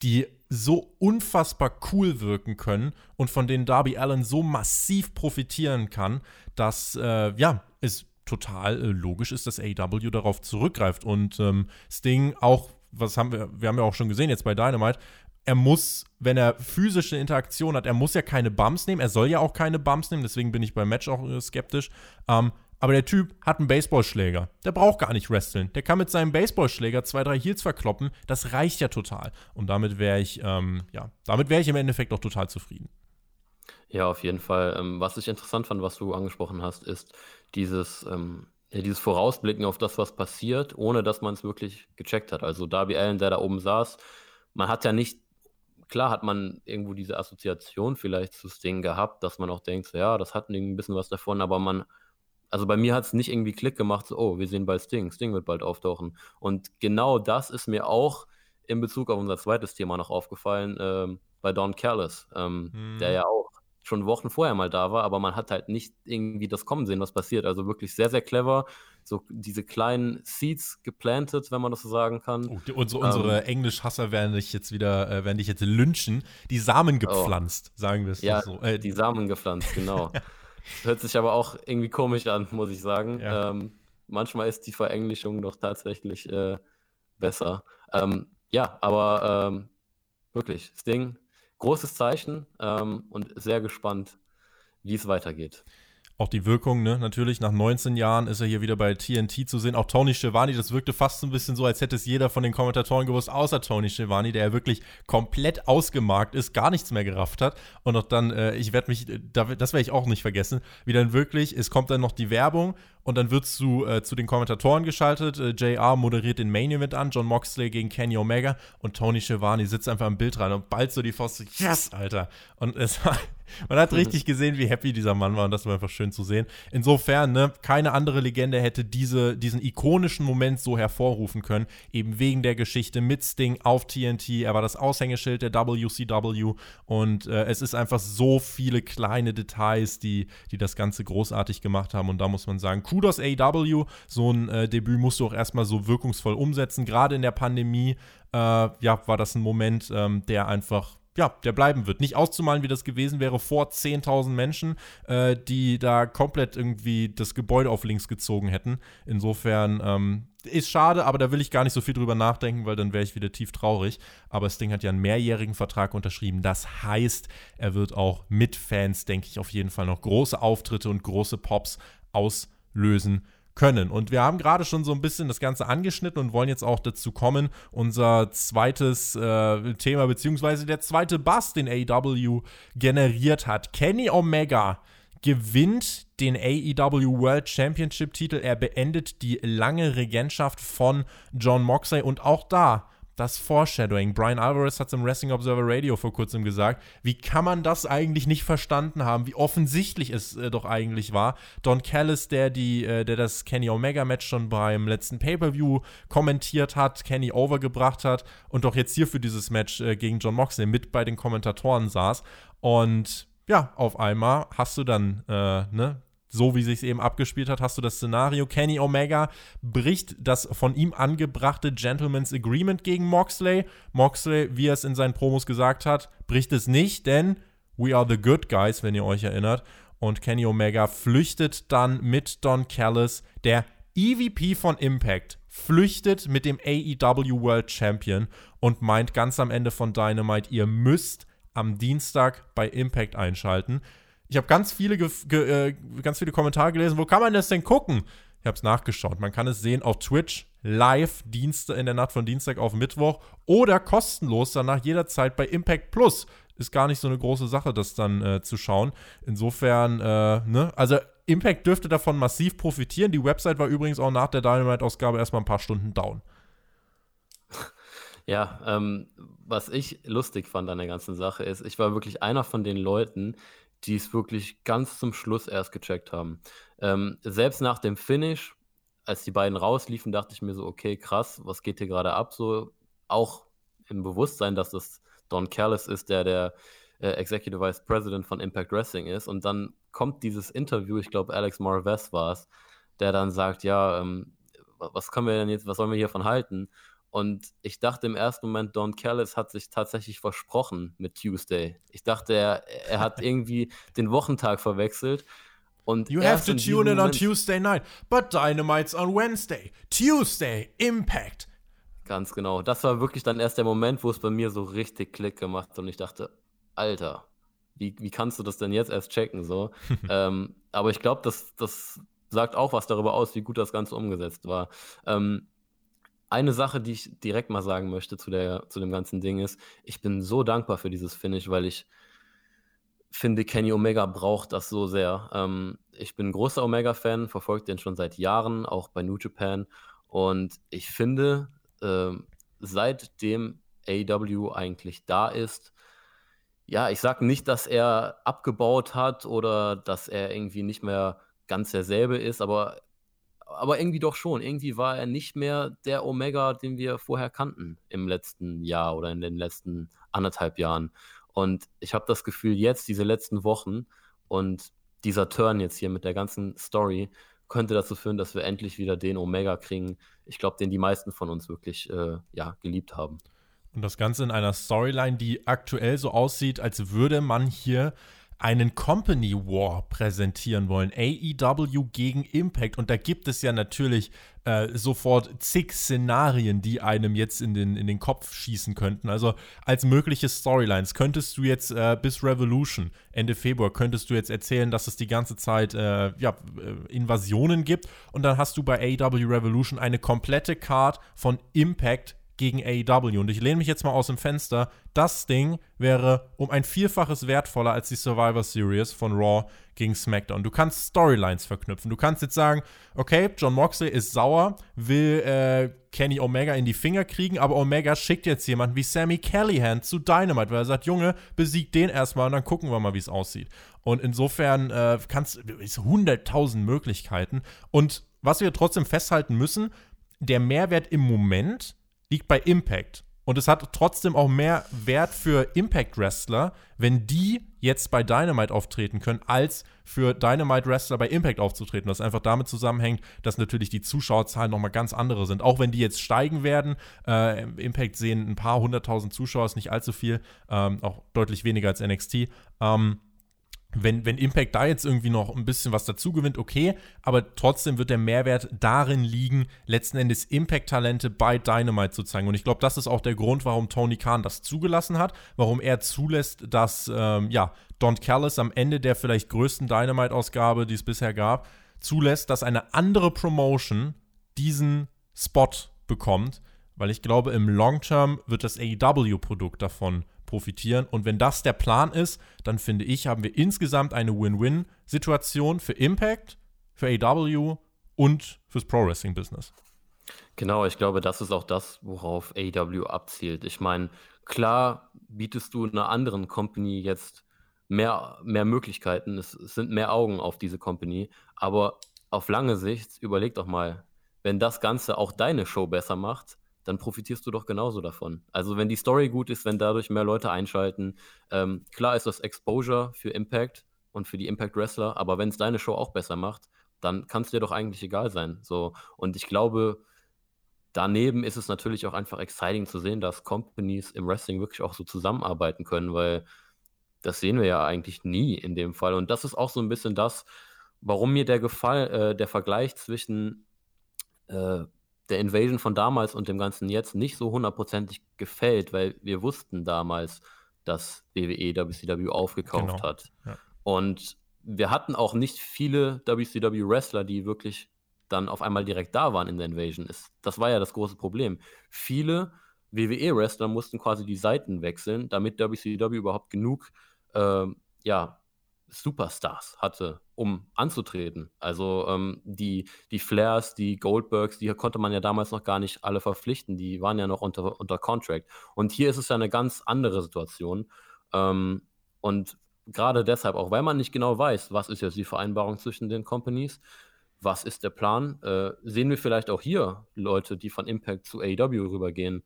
die so unfassbar cool wirken können und von denen Darby Allen so massiv profitieren kann, dass äh, ja, es total äh, logisch ist, dass AEW darauf zurückgreift und ähm, Sting auch, was haben wir, wir haben ja auch schon gesehen jetzt bei Dynamite, er muss, wenn er physische Interaktion hat, er muss ja keine Bumps nehmen, er soll ja auch keine Bumps nehmen, deswegen bin ich beim Match auch äh, skeptisch. Ähm, aber der Typ hat einen Baseballschläger. Der braucht gar nicht wresteln. Der kann mit seinem Baseballschläger zwei, drei Heels verkloppen. Das reicht ja total. Und damit wäre ich, ähm, ja, damit wäre ich im Endeffekt auch total zufrieden. Ja, auf jeden Fall. Ähm, was ich interessant fand, was du angesprochen hast, ist dieses, ähm, ja, dieses Vorausblicken auf das, was passiert, ohne dass man es wirklich gecheckt hat. Also Darby Allen, der da oben saß, man hat ja nicht, klar hat man irgendwo diese Assoziation vielleicht zu Sting gehabt, dass man auch denkt, ja, das hat ein bisschen was davon, aber man also bei mir hat es nicht irgendwie Klick gemacht, so, oh, wir sehen bald Sting, Sting wird bald auftauchen. Und genau das ist mir auch in Bezug auf unser zweites Thema noch aufgefallen, ähm, bei Don Callis, ähm, hm. der ja auch schon Wochen vorher mal da war, aber man hat halt nicht irgendwie das kommen sehen, was passiert. Also wirklich sehr, sehr clever. So diese kleinen Seeds geplantet, wenn man das so sagen kann. Oh, die, unsere, unsere ähm, Englischhasser werden dich jetzt wieder, äh, werden dich jetzt lynchen. Die Samen oh. gepflanzt, oh. sagen wir es ja, so. Äh, die Samen gepflanzt, genau. Hört sich aber auch irgendwie komisch an, muss ich sagen. Ja. Ähm, manchmal ist die Verenglischung doch tatsächlich äh, besser. Ähm, ja, aber ähm, wirklich, Sting, großes Zeichen ähm, und sehr gespannt, wie es weitergeht auch die Wirkung, ne, natürlich, nach 19 Jahren ist er hier wieder bei TNT zu sehen. Auch Tony Schiavone, das wirkte fast so ein bisschen so, als hätte es jeder von den Kommentatoren gewusst, außer Tony Schiavone, der ja wirklich komplett ausgemarkt ist, gar nichts mehr gerafft hat. Und auch dann, äh, ich werde mich, das werde ich auch nicht vergessen, wie dann wirklich, es kommt dann noch die Werbung und dann wird zu, äh, zu den Kommentatoren geschaltet. Äh, JR moderiert den Main Event an, John Moxley gegen Kenny Omega und Tony Schiavone sitzt einfach im Bild rein und bald so die Faust, yes, Alter. Und es war man hat richtig gesehen, wie happy dieser Mann war und das war einfach schön zu sehen. Insofern, ne, keine andere Legende hätte diese, diesen ikonischen Moment so hervorrufen können, eben wegen der Geschichte mit Sting auf TNT. Er war das Aushängeschild der WCW und äh, es ist einfach so viele kleine Details, die, die das Ganze großartig gemacht haben und da muss man sagen, Kudos AW, so ein äh, Debüt musst du auch erstmal so wirkungsvoll umsetzen, gerade in der Pandemie. Äh, ja, war das ein Moment, ähm, der einfach ja, der bleiben wird. Nicht auszumalen, wie das gewesen wäre vor 10.000 Menschen, äh, die da komplett irgendwie das Gebäude auf links gezogen hätten. Insofern ähm, ist schade, aber da will ich gar nicht so viel drüber nachdenken, weil dann wäre ich wieder tief traurig. Aber Sting hat ja einen mehrjährigen Vertrag unterschrieben. Das heißt, er wird auch mit Fans, denke ich, auf jeden Fall noch große Auftritte und große Pops auslösen können. Und wir haben gerade schon so ein bisschen das Ganze angeschnitten und wollen jetzt auch dazu kommen, unser zweites äh, Thema, beziehungsweise der zweite Bass, den AEW generiert hat. Kenny Omega gewinnt den AEW World Championship Titel. Er beendet die lange Regentschaft von John Moxley und auch da das Foreshadowing. Brian Alvarez hat es im Wrestling Observer Radio vor kurzem gesagt. Wie kann man das eigentlich nicht verstanden haben? Wie offensichtlich es äh, doch eigentlich war. Don Callis, der, die, äh, der das Kenny Omega Match schon beim letzten Pay-Per-View kommentiert hat, Kenny overgebracht hat und doch jetzt hier für dieses Match äh, gegen John Moxley mit bei den Kommentatoren saß. Und ja, auf einmal hast du dann äh, ne, so wie sich eben abgespielt hat, hast du das Szenario. Kenny Omega bricht das von ihm angebrachte Gentleman's Agreement gegen Moxley. Moxley, wie er es in seinen Promos gesagt hat, bricht es nicht, denn we are the good guys, wenn ihr euch erinnert. Und Kenny Omega flüchtet dann mit Don Callis, der EVP von Impact, flüchtet mit dem AEW World Champion und meint ganz am Ende von Dynamite, ihr müsst am Dienstag bei Impact einschalten. Ich habe ganz viele, äh, ganz viele Kommentare gelesen. Wo kann man das denn gucken? Ich habe es nachgeschaut. Man kann es sehen auf Twitch live Dienstag, in der Nacht von Dienstag auf Mittwoch oder kostenlos danach jederzeit bei Impact Plus. Ist gar nicht so eine große Sache, das dann äh, zu schauen. Insofern, äh, ne, also Impact dürfte davon massiv profitieren. Die Website war übrigens auch nach der Dynamite-Ausgabe erstmal ein paar Stunden down. Ja, ähm, was ich lustig fand an der ganzen Sache ist, ich war wirklich einer von den Leuten, die es wirklich ganz zum Schluss erst gecheckt haben. Ähm, selbst nach dem Finish, als die beiden rausliefen, dachte ich mir so, okay, krass, was geht hier gerade ab? So auch im Bewusstsein, dass das Don Callis ist, der der äh, Executive Vice President von Impact Wrestling ist. Und dann kommt dieses Interview, ich glaube, Alex Marvez war es, der dann sagt, ja, ähm, was können wir denn jetzt, was sollen wir hiervon halten? Und ich dachte im ersten Moment, Don Callis hat sich tatsächlich versprochen mit Tuesday. Ich dachte, er, er hat irgendwie den Wochentag verwechselt. Und you have to tune in on Tuesday night, but Dynamite's on Wednesday. Tuesday, Impact. Ganz genau. Das war wirklich dann erst der Moment, wo es bei mir so richtig Klick gemacht hat und ich dachte, Alter, wie, wie kannst du das denn jetzt erst checken? So? ähm, aber ich glaube, das, das sagt auch was darüber aus, wie gut das Ganze umgesetzt war. Ähm, eine Sache, die ich direkt mal sagen möchte zu, der, zu dem ganzen Ding ist, ich bin so dankbar für dieses Finish, weil ich finde, Kenny Omega braucht das so sehr. Ähm, ich bin großer Omega-Fan, verfolge den schon seit Jahren, auch bei New Japan. Und ich finde, äh, seitdem AW eigentlich da ist, ja, ich sage nicht, dass er abgebaut hat oder dass er irgendwie nicht mehr ganz derselbe ist, aber, aber irgendwie doch schon. Irgendwie war er nicht mehr der Omega, den wir vorher kannten im letzten Jahr oder in den letzten anderthalb Jahren. Und ich habe das Gefühl, jetzt, diese letzten Wochen und dieser Turn jetzt hier mit der ganzen Story, könnte dazu führen, dass wir endlich wieder den Omega kriegen. Ich glaube, den die meisten von uns wirklich äh, ja, geliebt haben. Und das Ganze in einer Storyline, die aktuell so aussieht, als würde man hier einen Company War präsentieren wollen. AEW gegen Impact. Und da gibt es ja natürlich äh, sofort zig Szenarien, die einem jetzt in den, in den Kopf schießen könnten. Also als mögliche Storylines könntest du jetzt äh, bis Revolution, Ende Februar, könntest du jetzt erzählen, dass es die ganze Zeit äh, ja, äh, Invasionen gibt. Und dann hast du bei AEW Revolution eine komplette Card von Impact gegen AEW. Und ich lehne mich jetzt mal aus dem Fenster. Das Ding wäre um ein Vielfaches wertvoller als die Survivor Series von Raw gegen SmackDown. Du kannst Storylines verknüpfen. Du kannst jetzt sagen, okay, John Moxley ist sauer, will äh, Kenny Omega in die Finger kriegen, aber Omega schickt jetzt jemanden wie Sammy Callahan zu Dynamite, weil er sagt, Junge, besieg den erstmal und dann gucken wir mal, wie es aussieht. Und insofern äh, kannst es 100.000 Möglichkeiten. Und was wir trotzdem festhalten müssen, der Mehrwert im Moment liegt bei Impact. Und es hat trotzdem auch mehr Wert für Impact-Wrestler, wenn die jetzt bei Dynamite auftreten können, als für Dynamite-Wrestler bei Impact aufzutreten. Was einfach damit zusammenhängt, dass natürlich die Zuschauerzahlen nochmal ganz andere sind. Auch wenn die jetzt steigen werden, äh, Impact sehen ein paar hunderttausend Zuschauer, ist nicht allzu viel, ähm, auch deutlich weniger als NXT. Ähm, wenn, wenn Impact da jetzt irgendwie noch ein bisschen was dazu gewinnt, okay, aber trotzdem wird der Mehrwert darin liegen, letzten Endes Impact-Talente bei Dynamite zu zeigen. Und ich glaube, das ist auch der Grund, warum Tony Khan das zugelassen hat, warum er zulässt, dass, ähm, ja, Don Callis am Ende der vielleicht größten Dynamite-Ausgabe, die es bisher gab, zulässt, dass eine andere Promotion diesen Spot bekommt, weil ich glaube, im Long Term wird das AEW-Produkt davon profitieren. Und wenn das der Plan ist, dann finde ich, haben wir insgesamt eine Win-Win-Situation für Impact, für AW und fürs Pro Wrestling Business. Genau, ich glaube, das ist auch das, worauf AW abzielt. Ich meine, klar bietest du einer anderen Company jetzt mehr, mehr Möglichkeiten, es, es sind mehr Augen auf diese Company, aber auf lange Sicht, überleg doch mal, wenn das Ganze auch deine Show besser macht, dann profitierst du doch genauso davon. Also wenn die Story gut ist, wenn dadurch mehr Leute einschalten, ähm, klar ist das Exposure für Impact und für die Impact Wrestler, aber wenn es deine Show auch besser macht, dann kann es dir doch eigentlich egal sein. So und ich glaube, daneben ist es natürlich auch einfach exciting zu sehen, dass Companies im Wrestling wirklich auch so zusammenarbeiten können, weil das sehen wir ja eigentlich nie in dem Fall. Und das ist auch so ein bisschen das, warum mir der Gefall, äh, der Vergleich zwischen äh, der Invasion von damals und dem Ganzen jetzt nicht so hundertprozentig gefällt, weil wir wussten damals, dass WWE WCW aufgekauft genau. hat. Ja. Und wir hatten auch nicht viele WCW-Wrestler, die wirklich dann auf einmal direkt da waren in der Invasion. Das war ja das große Problem. Viele WWE-Wrestler mussten quasi die Seiten wechseln, damit WCW überhaupt genug äh, ja, Superstars hatte, um anzutreten. Also ähm, die, die Flairs, die Goldbergs, die konnte man ja damals noch gar nicht alle verpflichten. Die waren ja noch unter, unter Contract. Und hier ist es ja eine ganz andere Situation. Ähm, und gerade deshalb, auch weil man nicht genau weiß, was ist jetzt die Vereinbarung zwischen den Companies, was ist der Plan, äh, sehen wir vielleicht auch hier Leute, die von Impact zu AEW rübergehen.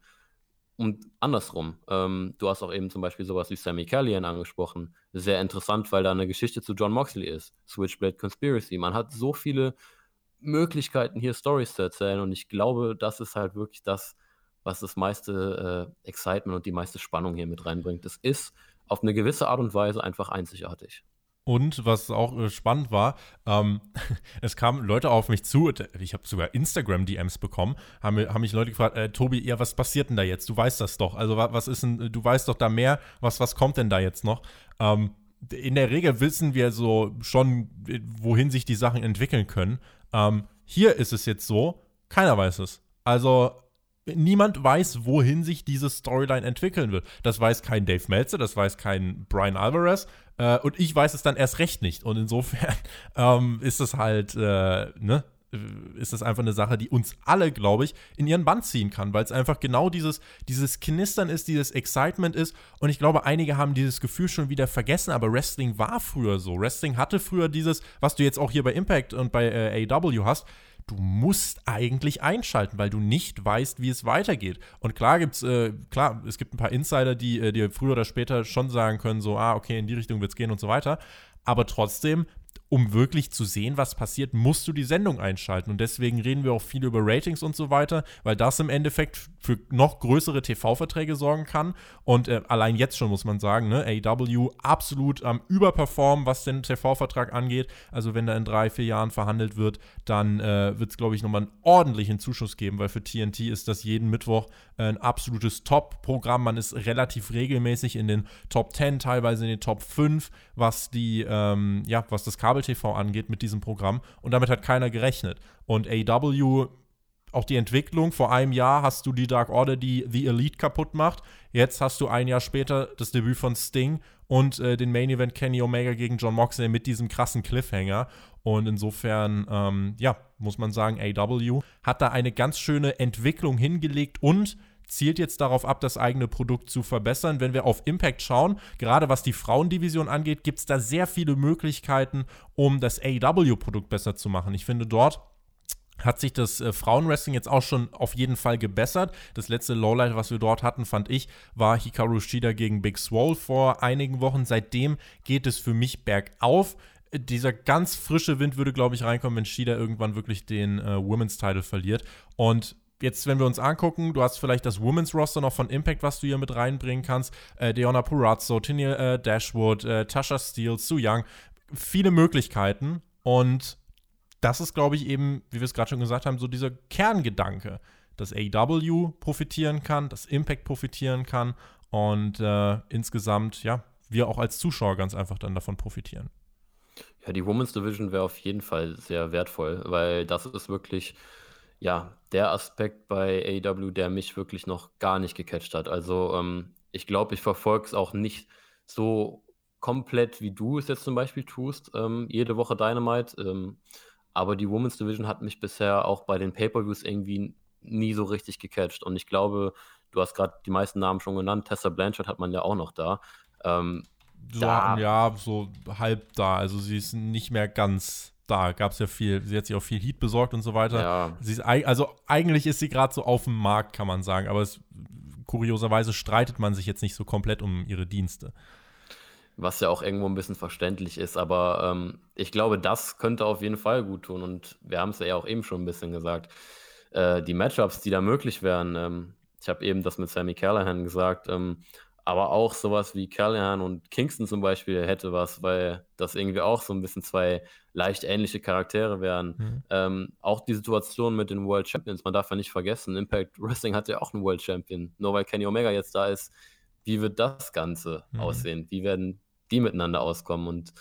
Und andersrum, ähm, du hast auch eben zum Beispiel sowas wie Sammy Callihan angesprochen. Sehr interessant, weil da eine Geschichte zu John Moxley ist. Switchblade Conspiracy. Man hat so viele Möglichkeiten, hier Stories zu erzählen. Und ich glaube, das ist halt wirklich das, was das meiste äh, Excitement und die meiste Spannung hier mit reinbringt. Es ist auf eine gewisse Art und Weise einfach einzigartig. Und was auch äh, spannend war, ähm, es kamen Leute auf mich zu, ich habe sogar Instagram-DMs bekommen, haben, haben mich Leute gefragt, äh, Tobi, ja, was passiert denn da jetzt? Du weißt das doch. Also was ist denn, du weißt doch da mehr, was, was kommt denn da jetzt noch? Ähm, in der Regel wissen wir so schon, wohin sich die Sachen entwickeln können. Ähm, hier ist es jetzt so, keiner weiß es. Also niemand weiß, wohin sich diese Storyline entwickeln wird. Das weiß kein Dave Meltzer, das weiß kein Brian Alvarez äh, und ich weiß es dann erst recht nicht. Und insofern ähm, ist es halt, äh, ne, ist das einfach eine Sache, die uns alle, glaube ich, in ihren Band ziehen kann, weil es einfach genau dieses, dieses Knistern ist, dieses Excitement ist. Und ich glaube, einige haben dieses Gefühl schon wieder vergessen, aber Wrestling war früher so. Wrestling hatte früher dieses, was du jetzt auch hier bei Impact und bei äh, AW hast, du musst eigentlich einschalten, weil du nicht weißt, wie es weitergeht. Und klar gibt's, äh, klar, es gibt ein paar Insider, die äh, dir früher oder später schon sagen können, so, ah, okay, in die Richtung wird es gehen und so weiter. Aber trotzdem, um wirklich zu sehen, was passiert, musst du die Sendung einschalten. Und deswegen reden wir auch viel über Ratings und so weiter, weil das im Endeffekt für noch größere TV-Verträge sorgen kann. Und äh, allein jetzt schon muss man sagen, ne, AW absolut am Überperformen, was den TV-Vertrag angeht. Also wenn da in drei, vier Jahren verhandelt wird, dann äh, wird es, glaube ich, nochmal einen ordentlichen Zuschuss geben, weil für TNT ist das jeden Mittwoch äh, ein absolutes Top-Programm. Man ist relativ regelmäßig in den Top 10, teilweise in den Top 5, was die, ähm, ja, was das Kabel Kabel-TV angeht mit diesem Programm. Und damit hat keiner gerechnet. Und AW, auch die Entwicklung, vor einem Jahr hast du die Dark Order, die The Elite kaputt macht. Jetzt hast du ein Jahr später das Debüt von Sting und äh, den Main Event Kenny Omega gegen John Moxley mit diesem krassen Cliffhanger. Und insofern, ähm, ja, muss man sagen, AW hat da eine ganz schöne Entwicklung hingelegt und zielt jetzt darauf ab, das eigene Produkt zu verbessern. Wenn wir auf Impact schauen, gerade was die Frauendivision angeht, gibt es da sehr viele Möglichkeiten, um das AEW-Produkt besser zu machen. Ich finde dort hat sich das äh, Frauenwrestling jetzt auch schon auf jeden Fall gebessert. Das letzte Lowlight, was wir dort hatten, fand ich, war Hikaru Shida gegen Big Swole vor einigen Wochen. Seitdem geht es für mich bergauf. Dieser ganz frische Wind würde, glaube ich, reinkommen, wenn Shida irgendwann wirklich den äh, Women's Title verliert. Und jetzt, wenn wir uns angucken, du hast vielleicht das Women's Roster noch von Impact, was du hier mit reinbringen kannst. Äh, Deonna Purazzo, Tanya äh, Dashwood, äh, Tasha Steele, Sue Young. Viele Möglichkeiten. Und das ist, glaube ich, eben, wie wir es gerade schon gesagt haben, so dieser Kerngedanke, dass AEW profitieren kann, dass Impact profitieren kann und äh, insgesamt, ja, wir auch als Zuschauer ganz einfach dann davon profitieren. Ja, die Women's Division wäre auf jeden Fall sehr wertvoll, weil das ist wirklich ja, der Aspekt bei AEW, der mich wirklich noch gar nicht gecatcht hat. Also, ähm, ich glaube, ich verfolge es auch nicht so komplett, wie du es jetzt zum Beispiel tust, ähm, jede Woche Dynamite. Ähm, aber die Women's Division hat mich bisher auch bei den Pay-Per-Views irgendwie nie so richtig gecatcht. Und ich glaube, du hast gerade die meisten Namen schon genannt. Tessa Blanchard hat man ja auch noch da. Ähm, so, da ja, so halb da. Also sie ist nicht mehr ganz da gab es ja viel, sie hat sich auch viel Heat besorgt und so weiter. Ja. Sie ist, also eigentlich ist sie gerade so auf dem Markt, kann man sagen, aber es, kurioserweise streitet man sich jetzt nicht so komplett um ihre Dienste. Was ja auch irgendwo ein bisschen verständlich ist, aber ähm, ich glaube, das könnte auf jeden Fall gut tun und wir haben es ja auch eben schon ein bisschen gesagt. Äh, die Matchups, die da möglich wären, ähm, ich habe eben das mit Sammy Callahan gesagt, ähm, aber auch sowas wie Callahan und Kingston zum Beispiel hätte was, weil das irgendwie auch so ein bisschen zwei leicht ähnliche Charaktere wären. Mhm. Ähm, auch die Situation mit den World Champions, man darf ja nicht vergessen, Impact Wrestling hat ja auch einen World Champion. Nur weil Kenny Omega jetzt da ist, wie wird das Ganze mhm. aussehen? Wie werden die miteinander auskommen? Und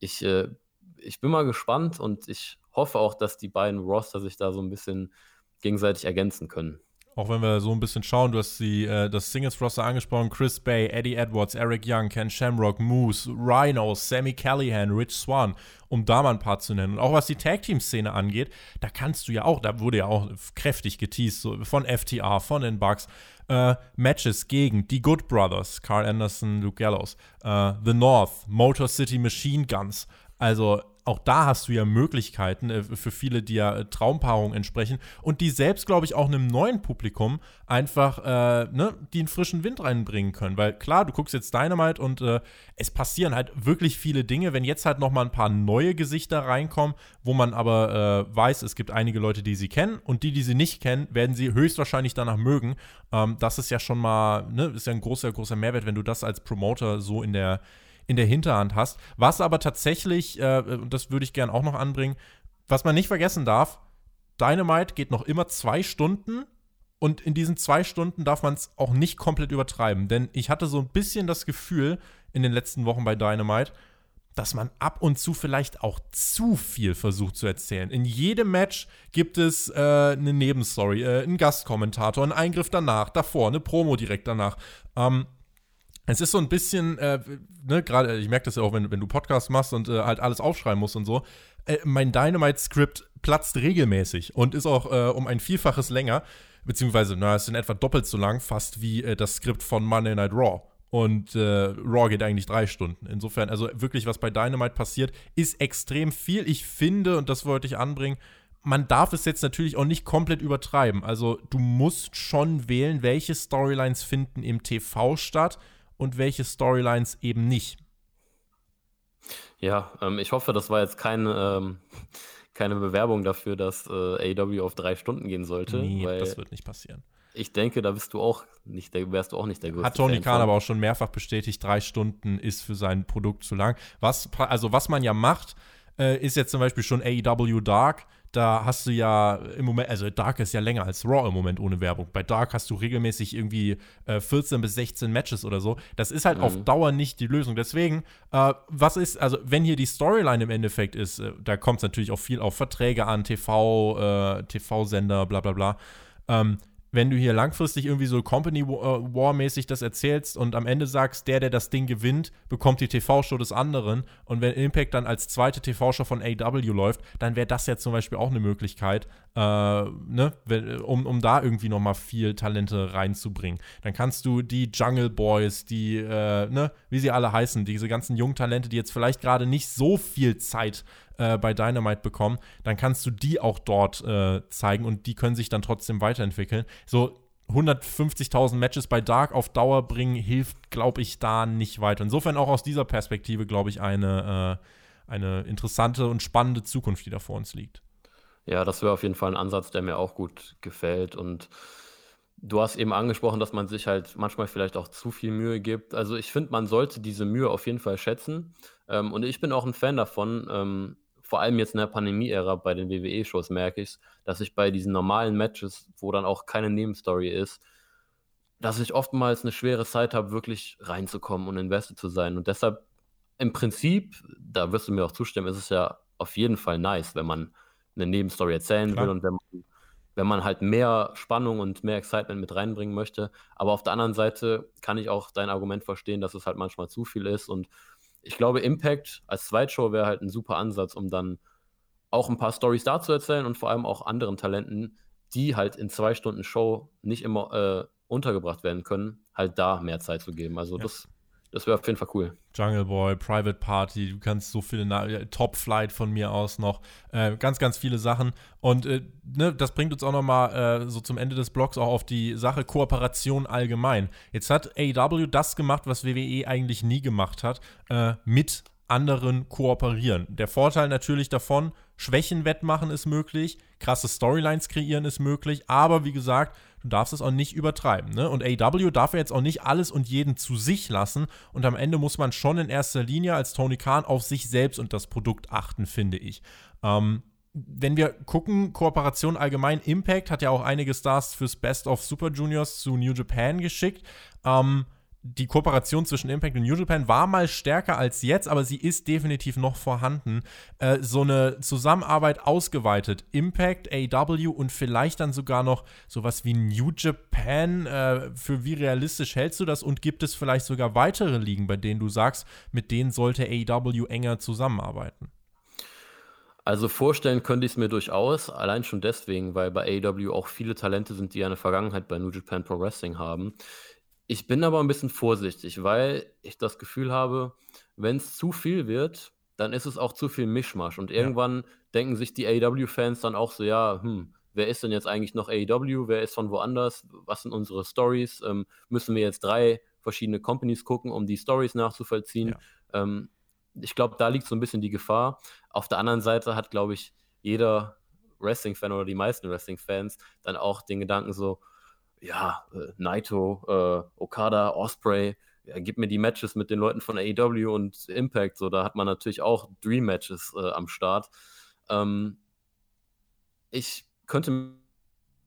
ich, äh, ich bin mal gespannt und ich hoffe auch, dass die beiden Roster sich da so ein bisschen gegenseitig ergänzen können. Auch wenn wir so ein bisschen schauen, du hast die, äh, das Singles-Roster angesprochen, Chris Bay, Eddie Edwards, Eric Young, Ken Shamrock, Moose, Rhino, Sammy Callahan, Rich Swan, um da mal ein paar zu nennen. Und auch was die Tag-Team-Szene angeht, da kannst du ja auch, da wurde ja auch kräftig geteased, so von FTR, von den Bucks, äh, Matches gegen die Good Brothers, Carl Anderson, Luke Gallows, äh, The North, Motor City Machine Guns. Also auch da hast du ja Möglichkeiten äh, für viele, die ja äh, Traumpaarungen entsprechen und die selbst, glaube ich, auch einem neuen Publikum einfach, äh, ne, die einen frischen Wind reinbringen können. Weil klar, du guckst jetzt Dynamite und äh, es passieren halt wirklich viele Dinge. Wenn jetzt halt noch mal ein paar neue Gesichter reinkommen, wo man aber äh, weiß, es gibt einige Leute, die sie kennen und die, die sie nicht kennen, werden sie höchstwahrscheinlich danach mögen. Ähm, das ist ja schon mal, ne, ist ja ein großer, großer Mehrwert, wenn du das als Promoter so in der in der Hinterhand hast. Was aber tatsächlich, äh, und das würde ich gerne auch noch anbringen, was man nicht vergessen darf, Dynamite geht noch immer zwei Stunden und in diesen zwei Stunden darf man es auch nicht komplett übertreiben. Denn ich hatte so ein bisschen das Gefühl in den letzten Wochen bei Dynamite, dass man ab und zu vielleicht auch zu viel versucht zu erzählen. In jedem Match gibt es äh, eine Nebenstory, äh, einen Gastkommentator, einen Eingriff danach, davor, eine Promo direkt danach. Ähm, es ist so ein bisschen, äh, ne, gerade, ich merke das ja auch, wenn, wenn du Podcasts machst und äh, halt alles aufschreiben musst und so. Äh, mein Dynamite-Skript platzt regelmäßig und ist auch äh, um ein Vielfaches länger, beziehungsweise, na, es ist in etwa doppelt so lang, fast wie äh, das Skript von Monday Night Raw. Und äh, Raw geht eigentlich drei Stunden. Insofern, also wirklich, was bei Dynamite passiert, ist extrem viel. Ich finde, und das wollte ich anbringen, man darf es jetzt natürlich auch nicht komplett übertreiben. Also, du musst schon wählen, welche Storylines finden im TV statt und welche Storylines eben nicht. Ja, ähm, ich hoffe, das war jetzt keine, ähm, keine Bewerbung dafür, dass äh, AW auf drei Stunden gehen sollte. Nee, das wird nicht passieren. Ich denke, da bist du auch nicht der, wärst du auch nicht der größte. Hat Tony Khan aber auch schon mehrfach bestätigt, drei Stunden ist für sein Produkt zu lang. Was, also was man ja macht, äh, ist jetzt zum Beispiel schon AEW Dark da hast du ja im Moment, also Dark ist ja länger als Raw im Moment ohne Werbung. Bei Dark hast du regelmäßig irgendwie äh, 14 bis 16 Matches oder so. Das ist halt mhm. auf Dauer nicht die Lösung. Deswegen, äh, was ist, also wenn hier die Storyline im Endeffekt ist, äh, da kommt es natürlich auch viel auf Verträge an, TV, äh, TV-Sender, bla bla bla. Ähm, wenn du hier langfristig irgendwie so Company War-mäßig das erzählst und am Ende sagst, der, der das Ding gewinnt, bekommt die TV-Show des anderen und wenn Impact dann als zweite TV-Show von AW läuft, dann wäre das ja zum Beispiel auch eine Möglichkeit, äh, ne, um, um da irgendwie nochmal viel Talente reinzubringen. Dann kannst du die Jungle Boys, die, äh, ne, wie sie alle heißen, diese ganzen jungen Talente, die jetzt vielleicht gerade nicht so viel Zeit äh, bei Dynamite bekommen, dann kannst du die auch dort äh, zeigen und die können sich dann trotzdem weiterentwickeln. So 150.000 Matches bei Dark auf Dauer bringen, hilft, glaube ich, da nicht weiter. Insofern auch aus dieser Perspektive, glaube ich, eine, äh, eine interessante und spannende Zukunft, die da vor uns liegt. Ja, das wäre auf jeden Fall ein Ansatz, der mir auch gut gefällt. Und du hast eben angesprochen, dass man sich halt manchmal vielleicht auch zu viel Mühe gibt. Also ich finde, man sollte diese Mühe auf jeden Fall schätzen. Ähm, und ich bin auch ein Fan davon, ähm, vor allem jetzt in der Pandemie-Ära bei den WWE-Shows merke ich dass ich bei diesen normalen Matches, wo dann auch keine Nebenstory ist, dass ich oftmals eine schwere Zeit habe, wirklich reinzukommen und invested zu sein. Und deshalb im Prinzip, da wirst du mir auch zustimmen, ist es ja auf jeden Fall nice, wenn man eine Nebenstory erzählen Klar. will und wenn man, wenn man halt mehr Spannung und mehr Excitement mit reinbringen möchte. Aber auf der anderen Seite kann ich auch dein Argument verstehen, dass es halt manchmal zu viel ist und ich glaube, Impact als Zweitshow wäre halt ein super Ansatz, um dann auch ein paar Stories da zu erzählen und vor allem auch anderen Talenten, die halt in zwei Stunden Show nicht immer äh, untergebracht werden können, halt da mehr Zeit zu geben. Also ja. das das wäre auf jeden Fall cool. Jungle Boy, Private Party, du kannst so viele, Na Top Flight von mir aus noch, äh, ganz, ganz viele Sachen. Und äh, ne, das bringt uns auch noch mal äh, so zum Ende des Blogs auch auf die Sache Kooperation allgemein. Jetzt hat AEW das gemacht, was WWE eigentlich nie gemacht hat, äh, mit anderen kooperieren. Der Vorteil natürlich davon, Schwächen wettmachen ist möglich, krasse Storylines kreieren ist möglich, aber wie gesagt, du darfst es auch nicht übertreiben. Ne? Und AW darf jetzt auch nicht alles und jeden zu sich lassen. Und am Ende muss man schon in erster Linie als Tony Khan auf sich selbst und das Produkt achten, finde ich. Ähm, wenn wir gucken, Kooperation allgemein, Impact hat ja auch einige Stars fürs Best of Super Juniors zu New Japan geschickt. Ähm, die Kooperation zwischen Impact und New Japan war mal stärker als jetzt, aber sie ist definitiv noch vorhanden. Äh, so eine Zusammenarbeit ausgeweitet. Impact, AW und vielleicht dann sogar noch sowas wie New Japan. Äh, für wie realistisch hältst du das? Und gibt es vielleicht sogar weitere Ligen, bei denen du sagst, mit denen sollte AW enger zusammenarbeiten? Also vorstellen könnte ich es mir durchaus, allein schon deswegen, weil bei AEW auch viele Talente sind, die eine Vergangenheit bei New Japan Pro Wrestling haben. Ich bin aber ein bisschen vorsichtig, weil ich das Gefühl habe, wenn es zu viel wird, dann ist es auch zu viel Mischmasch. Und irgendwann ja. denken sich die AEW-Fans dann auch so, ja, hm, wer ist denn jetzt eigentlich noch AEW? Wer ist von woanders? Was sind unsere Stories? Ähm, müssen wir jetzt drei verschiedene Companies gucken, um die Stories nachzuvollziehen? Ja. Ähm, ich glaube, da liegt so ein bisschen die Gefahr. Auf der anderen Seite hat, glaube ich, jeder Wrestling-Fan oder die meisten Wrestling-Fans dann auch den Gedanken so, ja, äh, Naito, äh, Okada, Osprey, ja, gib mir die Matches mit den Leuten von AEW und Impact, so, da hat man natürlich auch Dream-Matches äh, am Start. Ähm, ich könnte im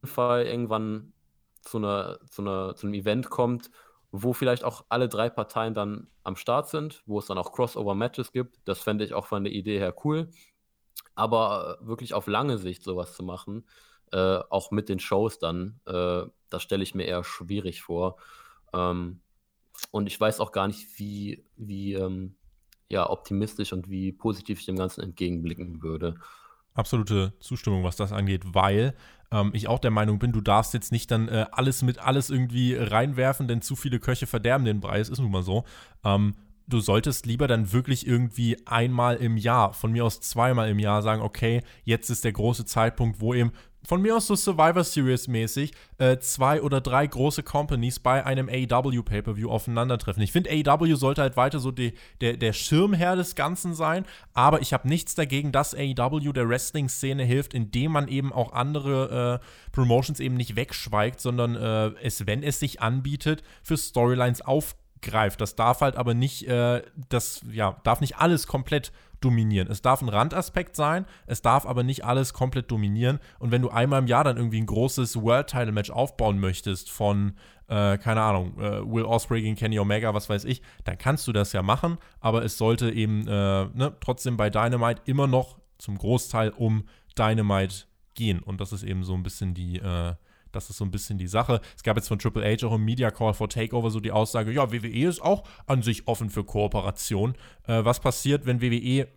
Fall irgendwann zu, einer, zu, einer, zu einem Event kommt, wo vielleicht auch alle drei Parteien dann am Start sind, wo es dann auch Crossover-Matches gibt. Das fände ich auch von der Idee her cool. Aber äh, wirklich auf lange Sicht sowas zu machen, äh, auch mit den Shows dann, äh, das stelle ich mir eher schwierig vor. Ähm, und ich weiß auch gar nicht, wie, wie ähm, ja, optimistisch und wie positiv ich dem Ganzen entgegenblicken würde absolute Zustimmung, was das angeht, weil ähm, ich auch der Meinung bin, du darfst jetzt nicht dann äh, alles mit alles irgendwie reinwerfen, denn zu viele Köche verderben den Brei, es ist nun mal so. Ähm, du solltest lieber dann wirklich irgendwie einmal im Jahr, von mir aus zweimal im Jahr sagen, okay, jetzt ist der große Zeitpunkt, wo eben von mir aus so Survivor Series mäßig äh, zwei oder drei große Companies bei einem AEW Pay-Per-View aufeinandertreffen. Ich finde, AEW sollte halt weiter so die, der, der Schirmherr des Ganzen sein, aber ich habe nichts dagegen, dass AEW der Wrestling-Szene hilft, indem man eben auch andere äh, Promotions eben nicht wegschweigt, sondern äh, es, wenn es sich anbietet, für Storylines aufgreift. Das darf halt aber nicht, äh, das ja, darf nicht alles komplett dominieren. Es darf ein Randaspekt sein, es darf aber nicht alles komplett dominieren. Und wenn du einmal im Jahr dann irgendwie ein großes World-Title-Match aufbauen möchtest von, äh, keine Ahnung, äh, Will Ospreay gegen Kenny Omega, was weiß ich, dann kannst du das ja machen, aber es sollte eben äh, ne, trotzdem bei Dynamite immer noch zum Großteil um Dynamite gehen. Und das ist eben so ein bisschen die, äh, das ist so ein bisschen die Sache. Es gab jetzt von Triple H auch im Media Call for Takeover so die Aussage, ja, WWE ist auch an sich offen für Kooperation. Äh, was passiert, wenn WWE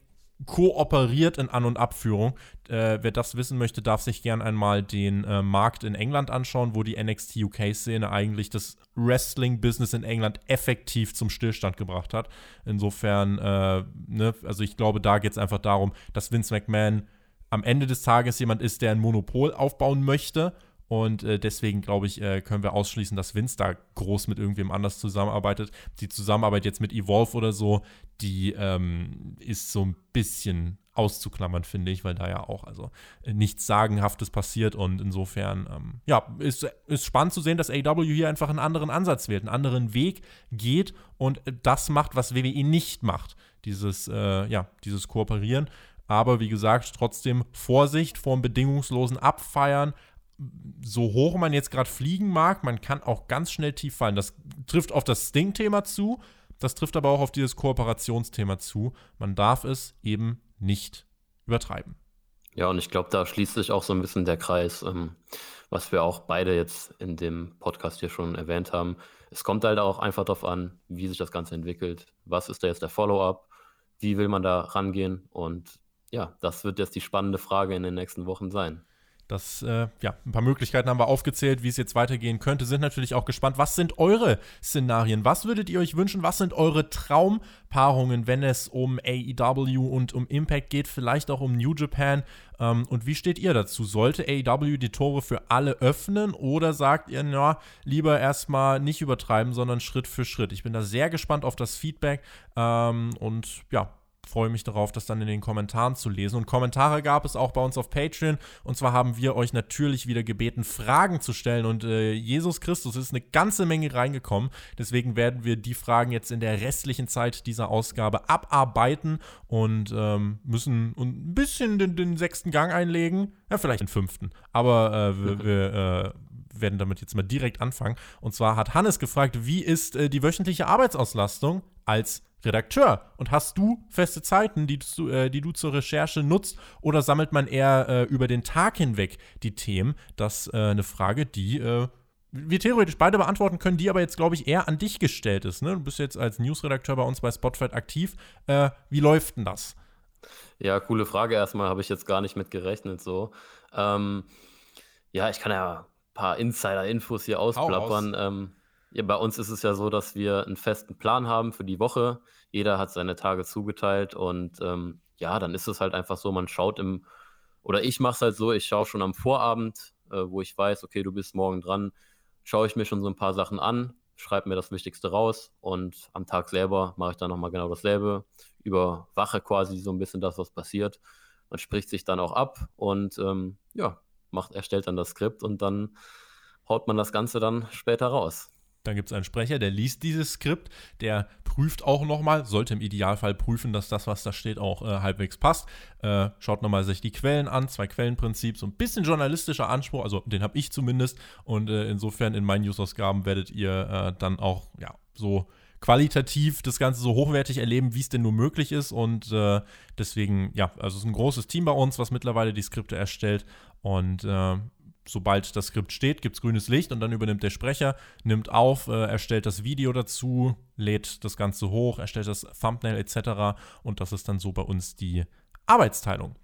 kooperiert in An- und Abführung. Äh, wer das wissen möchte, darf sich gern einmal den äh, Markt in England anschauen, wo die NXT UK-Szene eigentlich das Wrestling-Business in England effektiv zum Stillstand gebracht hat. Insofern, äh, ne, also ich glaube, da geht es einfach darum, dass Vince McMahon am Ende des Tages jemand ist, der ein Monopol aufbauen möchte und äh, deswegen, glaube ich, äh, können wir ausschließen, dass Vince da groß mit irgendwem anders zusammenarbeitet. Die Zusammenarbeit jetzt mit Evolve oder so, die ähm, ist so ein bisschen auszuklammern, finde ich, weil da ja auch also nichts Sagenhaftes passiert und insofern, ähm, ja, ist, ist spannend zu sehen, dass AW hier einfach einen anderen Ansatz wählt, einen anderen Weg geht und das macht, was WWE nicht macht. Dieses, äh, ja, dieses Kooperieren. Aber wie gesagt, trotzdem Vorsicht vor dem bedingungslosen Abfeiern, so hoch man jetzt gerade fliegen mag, man kann auch ganz schnell tief fallen. Das trifft auf das Sting-Thema zu, das trifft aber auch auf dieses Kooperationsthema zu. Man darf es eben nicht übertreiben. Ja, und ich glaube, da schließt sich auch so ein bisschen der Kreis, ähm, was wir auch beide jetzt in dem Podcast hier schon erwähnt haben. Es kommt halt auch einfach darauf an, wie sich das Ganze entwickelt. Was ist da jetzt der Follow-up? Wie will man da rangehen? Und ja, das wird jetzt die spannende Frage in den nächsten Wochen sein. Das, äh, ja, ein paar Möglichkeiten haben wir aufgezählt, wie es jetzt weitergehen könnte. Sind natürlich auch gespannt. Was sind eure Szenarien? Was würdet ihr euch wünschen? Was sind eure Traumpaarungen, wenn es um AEW und um Impact geht? Vielleicht auch um New Japan? Ähm, und wie steht ihr dazu? Sollte AEW die Tore für alle öffnen oder sagt ihr, na, lieber erstmal nicht übertreiben, sondern Schritt für Schritt? Ich bin da sehr gespannt auf das Feedback ähm, und ja, freue mich darauf, das dann in den Kommentaren zu lesen. Und Kommentare gab es auch bei uns auf Patreon. Und zwar haben wir euch natürlich wieder gebeten, Fragen zu stellen. Und äh, Jesus Christus ist eine ganze Menge reingekommen. Deswegen werden wir die Fragen jetzt in der restlichen Zeit dieser Ausgabe abarbeiten und ähm, müssen ein bisschen den, den, sechsten Gang einlegen. Ja, vielleicht den fünften. Aber äh, wir, wir äh, werden damit jetzt mal direkt anfangen. Und zwar hat Hannes gefragt, wie ist äh, die wöchentliche Arbeitsauslastung als Redakteur? Und hast du feste Zeiten, die du, äh, die du zur Recherche nutzt, oder sammelt man eher äh, über den Tag hinweg die Themen? Das ist äh, eine Frage, die äh, wir theoretisch beide beantworten können, die aber jetzt, glaube ich, eher an dich gestellt ist. Ne? Du bist jetzt als Newsredakteur bei uns bei Spotfight aktiv. Äh, wie läuft denn das? Ja, coole Frage erstmal, habe ich jetzt gar nicht mit gerechnet so. Ähm, ja, ich kann ja ein paar Insider-Infos hier ausplappern. Ähm, ja, bei uns ist es ja so, dass wir einen festen Plan haben für die Woche. Jeder hat seine Tage zugeteilt und ähm, ja, dann ist es halt einfach so, man schaut im, oder ich mache es halt so, ich schaue schon am Vorabend, äh, wo ich weiß, okay, du bist morgen dran, schaue ich mir schon so ein paar Sachen an, schreibe mir das Wichtigste raus und am Tag selber mache ich dann nochmal genau dasselbe, überwache quasi so ein bisschen das, was passiert. Man spricht sich dann auch ab und ähm, ja, macht, erstellt dann das Skript und dann haut man das Ganze dann später raus. Dann gibt es einen Sprecher, der liest dieses Skript, der prüft auch nochmal, sollte im Idealfall prüfen, dass das, was da steht, auch äh, halbwegs passt. Äh, schaut nochmal sich die Quellen an, zwei Quellenprinzip, so ein bisschen journalistischer Anspruch, also den habe ich zumindest. Und äh, insofern in meinen Newsausgaben werdet ihr äh, dann auch ja, so qualitativ das Ganze so hochwertig erleben, wie es denn nur möglich ist. Und äh, deswegen, ja, also es ist ein großes Team bei uns, was mittlerweile die Skripte erstellt. Und äh, sobald das Skript steht, gibt es grünes Licht und dann übernimmt der Sprecher, nimmt auf, äh, erstellt das Video dazu, lädt das Ganze hoch, erstellt das Thumbnail etc. Und das ist dann so bei uns die Arbeitsteilung.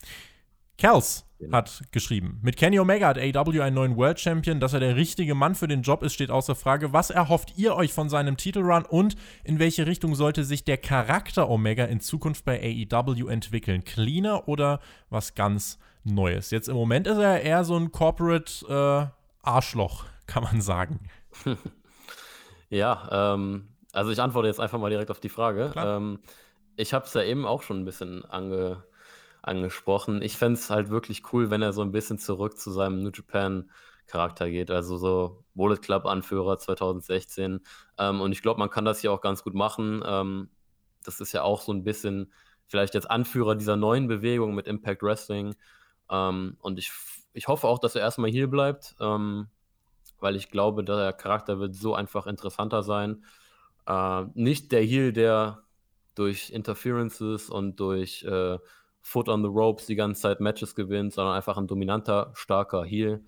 Kels genau. hat geschrieben, mit Kenny Omega hat AW einen neuen World Champion. Dass er der richtige Mann für den Job ist, steht außer Frage. Was erhofft ihr euch von seinem Titelrun und in welche Richtung sollte sich der Charakter Omega in Zukunft bei AEW entwickeln? Cleaner oder was ganz Neues. Jetzt im Moment ist er eher so ein Corporate äh, Arschloch, kann man sagen. ja, ähm, also ich antworte jetzt einfach mal direkt auf die Frage. Ähm, ich habe es ja eben auch schon ein bisschen ange, angesprochen. Ich fände es halt wirklich cool, wenn er so ein bisschen zurück zu seinem New Japan Charakter geht, also so Bullet Club Anführer 2016. Ähm, und ich glaube, man kann das hier auch ganz gut machen. Ähm, das ist ja auch so ein bisschen vielleicht jetzt Anführer dieser neuen Bewegung mit Impact Wrestling. Ähm, und ich, ich hoffe auch, dass er erstmal hier bleibt, ähm, weil ich glaube, der Charakter wird so einfach interessanter sein. Äh, nicht der Heal, der durch Interferences und durch äh, Foot on the Ropes die ganze Zeit Matches gewinnt, sondern einfach ein dominanter, starker Heal.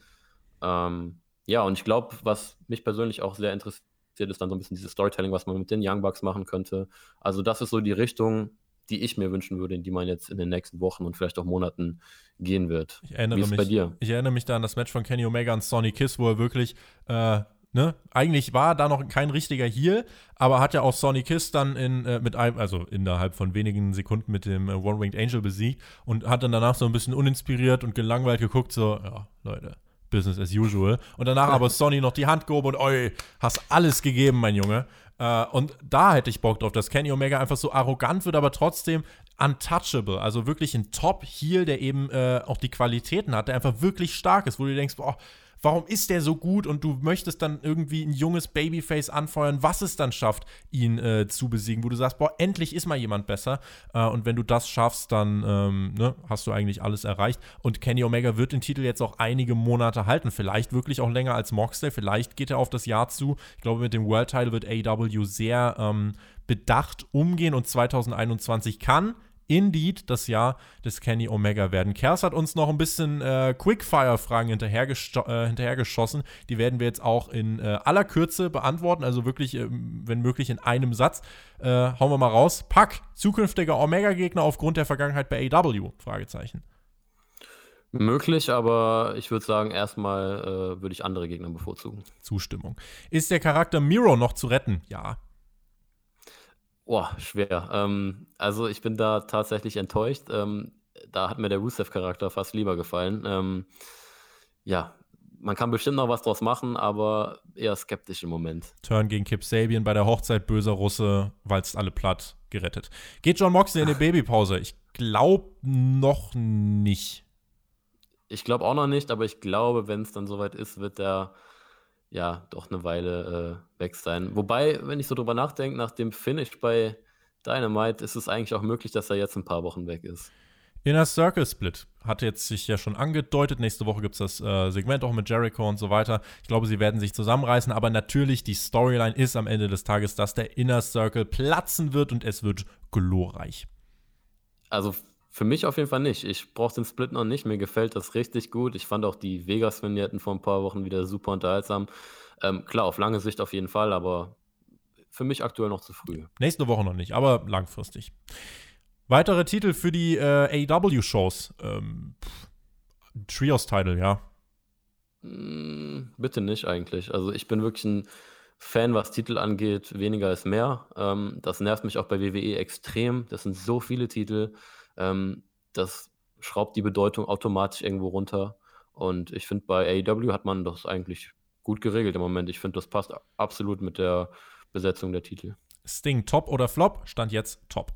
Ähm, ja, und ich glaube, was mich persönlich auch sehr interessiert, ist dann so ein bisschen dieses Storytelling, was man mit den Young Bucks machen könnte. Also das ist so die Richtung, die ich mir wünschen würde, in die man jetzt in den nächsten Wochen und vielleicht auch Monaten gehen wird. Ich erinnere Wie ist mich, bei dir? Ich erinnere mich da an das Match von Kenny Omega und Sonny Kiss, wo er wirklich äh, Ne? Eigentlich war da noch kein richtiger Heal, aber hat ja auch Sonny Kiss dann in, äh, mit einem, also innerhalb von wenigen Sekunden mit dem äh, One-Winged Angel besiegt und hat dann danach so ein bisschen uninspiriert und gelangweilt geguckt, so, ja, Leute, Business as usual. Und danach aber Sonny noch die Hand gehoben und, oi, hast alles gegeben, mein Junge. Äh, und da hätte ich Bock drauf, dass Kenny Omega einfach so arrogant wird, aber trotzdem untouchable. Also wirklich ein Top-Heel, der eben äh, auch die Qualitäten hat, der einfach wirklich stark ist, wo du denkst, boah, warum ist der so gut und du möchtest dann irgendwie ein junges Babyface anfeuern, was es dann schafft, ihn äh, zu besiegen, wo du sagst, boah, endlich ist mal jemand besser. Äh, und wenn du das schaffst, dann ähm, ne, hast du eigentlich alles erreicht. Und Kenny Omega wird den Titel jetzt auch einige Monate halten, vielleicht wirklich auch länger als Moxley, vielleicht geht er auf das Jahr zu. Ich glaube, mit dem World Title wird AEW sehr ähm, bedacht umgehen und 2021 kann Indeed das Jahr des Kenny Omega werden. Kers hat uns noch ein bisschen äh, Quickfire-Fragen hinterhergeschossen. Äh, hinterhergeschossen. Die werden wir jetzt auch in äh, aller Kürze beantworten, also wirklich, äh, wenn möglich, in einem Satz. Äh, hauen wir mal raus. Pack, zukünftiger Omega-Gegner aufgrund der Vergangenheit bei AW? Fragezeichen. Möglich, aber ich würde sagen, erstmal äh, würde ich andere Gegner bevorzugen. Zustimmung. Ist der Charakter Miro noch zu retten? Ja. Boah, schwer. Ähm, also ich bin da tatsächlich enttäuscht. Ähm, da hat mir der Rusev-Charakter fast lieber gefallen. Ähm, ja, man kann bestimmt noch was draus machen, aber eher skeptisch im Moment. Turn gegen Kip Sabian bei der Hochzeit böser Russe, walzt alle platt, gerettet. Geht John Moxley in die Babypause? Ich glaube noch nicht. Ich glaube auch noch nicht, aber ich glaube, wenn es dann soweit ist, wird der ja doch eine Weile äh, weg sein. Wobei, wenn ich so drüber nachdenke, nach dem Finish bei Dynamite ist es eigentlich auch möglich, dass er jetzt ein paar Wochen weg ist. Inner Circle Split hat jetzt sich ja schon angedeutet. Nächste Woche gibt es das äh, Segment auch mit Jericho und so weiter. Ich glaube, sie werden sich zusammenreißen, aber natürlich die Storyline ist am Ende des Tages, dass der Inner Circle platzen wird und es wird glorreich. Also für mich auf jeden Fall nicht. Ich brauche den Split noch nicht. Mir gefällt das richtig gut. Ich fand auch die Vegas-Vignetten vor ein paar Wochen wieder super unterhaltsam. Ähm, klar, auf lange Sicht auf jeden Fall, aber für mich aktuell noch zu früh. Nächste Woche noch nicht, aber langfristig. Weitere Titel für die äh, AEW-Shows. Ähm, Trios-Title, ja. Mm, bitte nicht eigentlich. Also ich bin wirklich ein Fan, was Titel angeht. Weniger ist mehr. Ähm, das nervt mich auch bei WWE extrem. Das sind so viele Titel. Ähm, das schraubt die Bedeutung automatisch irgendwo runter. Und ich finde, bei AEW hat man das eigentlich gut geregelt im Moment. Ich finde, das passt absolut mit der Besetzung der Titel. Sting top oder flop? Stand jetzt top.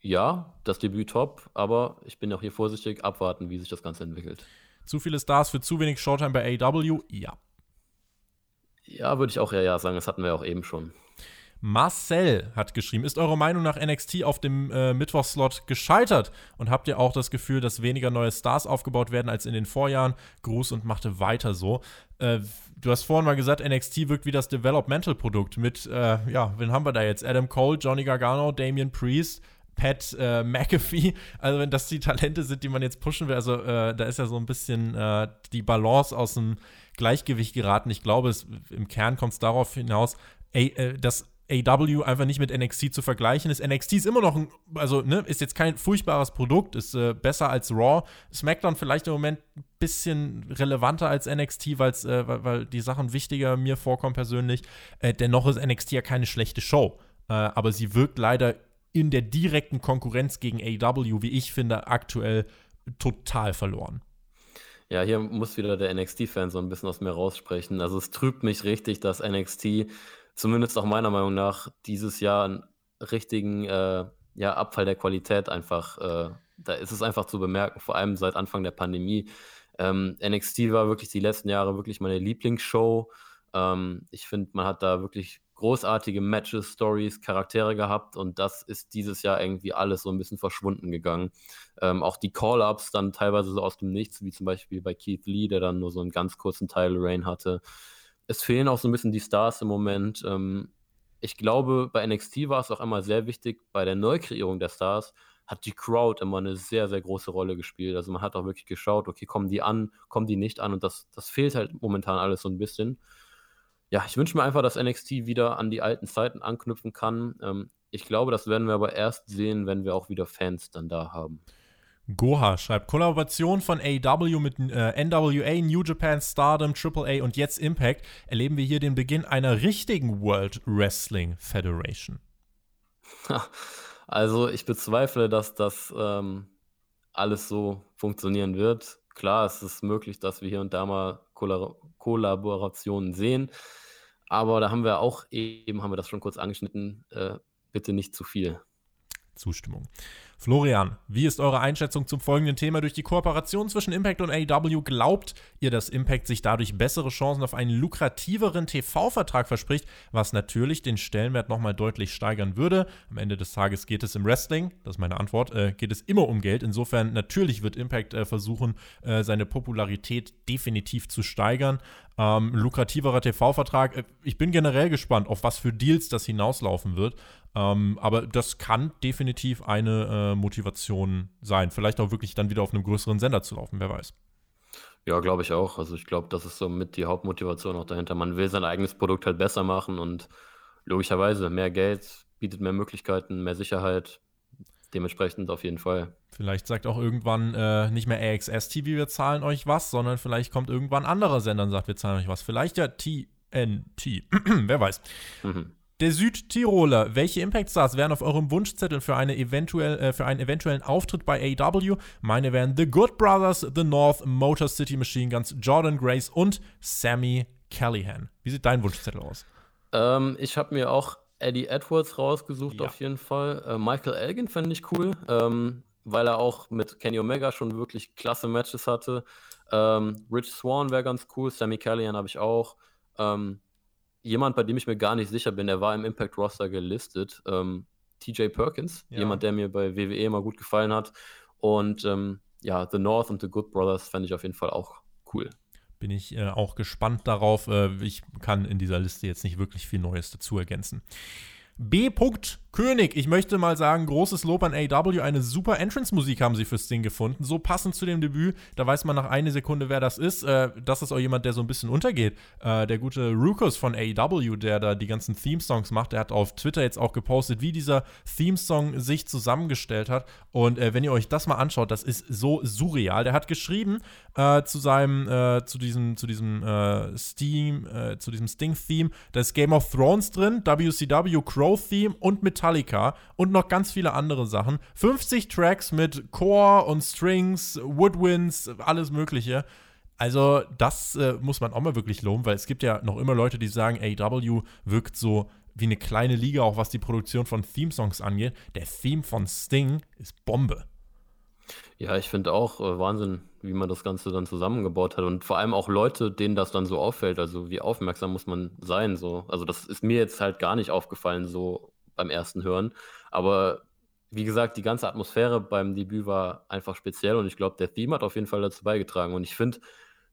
Ja, das Debüt top, aber ich bin auch hier vorsichtig, abwarten, wie sich das Ganze entwickelt. Zu viele Stars für zu wenig Showtime bei AEW? Ja. Ja, würde ich auch eher ja sagen, das hatten wir auch eben schon. Marcel hat geschrieben, ist eure Meinung nach NXT auf dem äh, Mittwochslot gescheitert? Und habt ihr auch das Gefühl, dass weniger neue Stars aufgebaut werden als in den Vorjahren? Gruß und machte weiter so. Äh, du hast vorhin mal gesagt, NXT wirkt wie das Developmental-Produkt mit, äh, ja, wen haben wir da jetzt? Adam Cole, Johnny Gargano, Damian Priest, Pat äh, McAfee. Also, wenn das die Talente sind, die man jetzt pushen will, also äh, da ist ja so ein bisschen äh, die Balance aus dem Gleichgewicht geraten. Ich glaube, es, im Kern kommt es darauf hinaus, ey, äh, dass AW einfach nicht mit NXT zu vergleichen ist. NXT ist immer noch ein, also ne, ist jetzt kein furchtbares Produkt, ist äh, besser als Raw. SmackDown vielleicht im Moment ein bisschen relevanter als NXT, äh, weil, weil die Sachen wichtiger mir vorkommen persönlich. Äh, dennoch ist NXT ja keine schlechte Show. Äh, aber sie wirkt leider in der direkten Konkurrenz gegen AW, wie ich finde, aktuell total verloren. Ja, hier muss wieder der NXT-Fan so ein bisschen aus mir raussprechen. Also es trübt mich richtig, dass NXT zumindest auch meiner Meinung nach dieses Jahr einen richtigen äh, ja, Abfall der Qualität einfach, äh, da ist es einfach zu bemerken, vor allem seit Anfang der Pandemie. Ähm, NXT war wirklich die letzten Jahre wirklich meine Lieblingsshow. Ähm, ich finde, man hat da wirklich großartige Matches, Stories, Charaktere gehabt und das ist dieses Jahr irgendwie alles so ein bisschen verschwunden gegangen. Ähm, auch die Call-Ups dann teilweise so aus dem Nichts, wie zum Beispiel bei Keith Lee, der dann nur so einen ganz kurzen Title Reign hatte. Es fehlen auch so ein bisschen die Stars im Moment. Ähm, ich glaube, bei NXT war es auch einmal sehr wichtig, bei der Neukreierung der Stars hat die Crowd immer eine sehr, sehr große Rolle gespielt. Also man hat auch wirklich geschaut, okay, kommen die an, kommen die nicht an und das, das fehlt halt momentan alles so ein bisschen ja, ich wünsche mir einfach, dass NXT wieder an die alten Zeiten anknüpfen kann. Ähm, ich glaube, das werden wir aber erst sehen, wenn wir auch wieder Fans dann da haben. Goha schreibt Kollaboration von AW mit äh, NWA, New Japan, Stardom, AAA und jetzt Impact erleben wir hier den Beginn einer richtigen World Wrestling Federation. Also ich bezweifle, dass das ähm, alles so funktionieren wird. Klar, es ist möglich, dass wir hier und da mal Kollaborationen sehen. Aber da haben wir auch eben, haben wir das schon kurz angeschnitten, äh, bitte nicht zu viel. Zustimmung. Florian, wie ist eure Einschätzung zum folgenden Thema? Durch die Kooperation zwischen Impact und AEW glaubt ihr, dass Impact sich dadurch bessere Chancen auf einen lukrativeren TV-Vertrag verspricht, was natürlich den Stellenwert nochmal deutlich steigern würde? Am Ende des Tages geht es im Wrestling, das ist meine Antwort, äh, geht es immer um Geld. Insofern natürlich wird Impact äh, versuchen, äh, seine Popularität definitiv zu steigern. Ähm, lukrativerer TV-Vertrag. Äh, ich bin generell gespannt, auf was für Deals das hinauslaufen wird. Ähm, aber das kann definitiv eine äh, Motivation sein. Vielleicht auch wirklich dann wieder auf einem größeren Sender zu laufen, wer weiß. Ja, glaube ich auch. Also ich glaube, das ist so mit die Hauptmotivation auch dahinter. Man will sein eigenes Produkt halt besser machen und logischerweise mehr Geld bietet mehr Möglichkeiten, mehr Sicherheit. Dementsprechend auf jeden Fall. Vielleicht sagt auch irgendwann äh, nicht mehr AXS TV, wir zahlen euch was, sondern vielleicht kommt irgendwann ein anderer Sender und sagt, wir zahlen euch was. Vielleicht ja TNT. Wer weiß. Mhm. Der Südtiroler, welche Impact Stars wären auf eurem Wunschzettel für, eine eventuell, äh, für einen eventuellen Auftritt bei AW? Meine wären The Good Brothers, The North, Motor City Machine Guns, Jordan Grace und Sammy Callahan. Wie sieht dein Wunschzettel aus? Ähm, ich habe mir auch Eddie Edwards rausgesucht, ja. auf jeden Fall. Äh, Michael Elgin fände ich cool, ähm, weil er auch mit Kenny Omega schon wirklich klasse Matches hatte. Ähm, Rich Swan wäre ganz cool, Sammy Callahan habe ich auch. Ähm, jemand, bei dem ich mir gar nicht sicher bin, der war im Impact Roster gelistet. Ähm, TJ Perkins, ja. jemand, der mir bei WWE immer gut gefallen hat. Und ähm, ja, The North und The Good Brothers fand ich auf jeden Fall auch cool. Bin ich äh, auch gespannt darauf. Äh, ich kann in dieser Liste jetzt nicht wirklich viel Neues dazu ergänzen. B. König. Ich möchte mal sagen, großes Lob an AW. Eine super Entrance-Musik haben sie fürs Ding gefunden. So passend zu dem Debüt. Da weiß man nach einer Sekunde, wer das ist. Äh, das ist auch jemand, der so ein bisschen untergeht. Äh, der gute Rukos von AW, der da die ganzen Theme-Songs macht. Der hat auf Twitter jetzt auch gepostet, wie dieser Theme-Song sich zusammengestellt hat. Und äh, wenn ihr euch das mal anschaut, das ist so surreal. Der hat geschrieben äh, zu seinem, äh, zu diesem, zu diesem äh, Steam, zu diesem Sting-Theme. Da ist Game of Thrones drin, WCW Crow-Theme und mit Metallica und noch ganz viele andere Sachen. 50 Tracks mit Core und Strings, Woodwinds, alles Mögliche. Also, das äh, muss man auch mal wirklich loben, weil es gibt ja noch immer Leute, die sagen, AW wirkt so wie eine kleine Liga, auch was die Produktion von Theme-Songs angeht. Der Theme von Sting ist Bombe. Ja, ich finde auch äh, Wahnsinn, wie man das Ganze dann zusammengebaut hat und vor allem auch Leute, denen das dann so auffällt. Also wie aufmerksam muss man sein so. Also das ist mir jetzt halt gar nicht aufgefallen so beim ersten Hören. Aber wie gesagt, die ganze Atmosphäre beim Debüt war einfach speziell und ich glaube, der Theme hat auf jeden Fall dazu beigetragen. Und ich finde,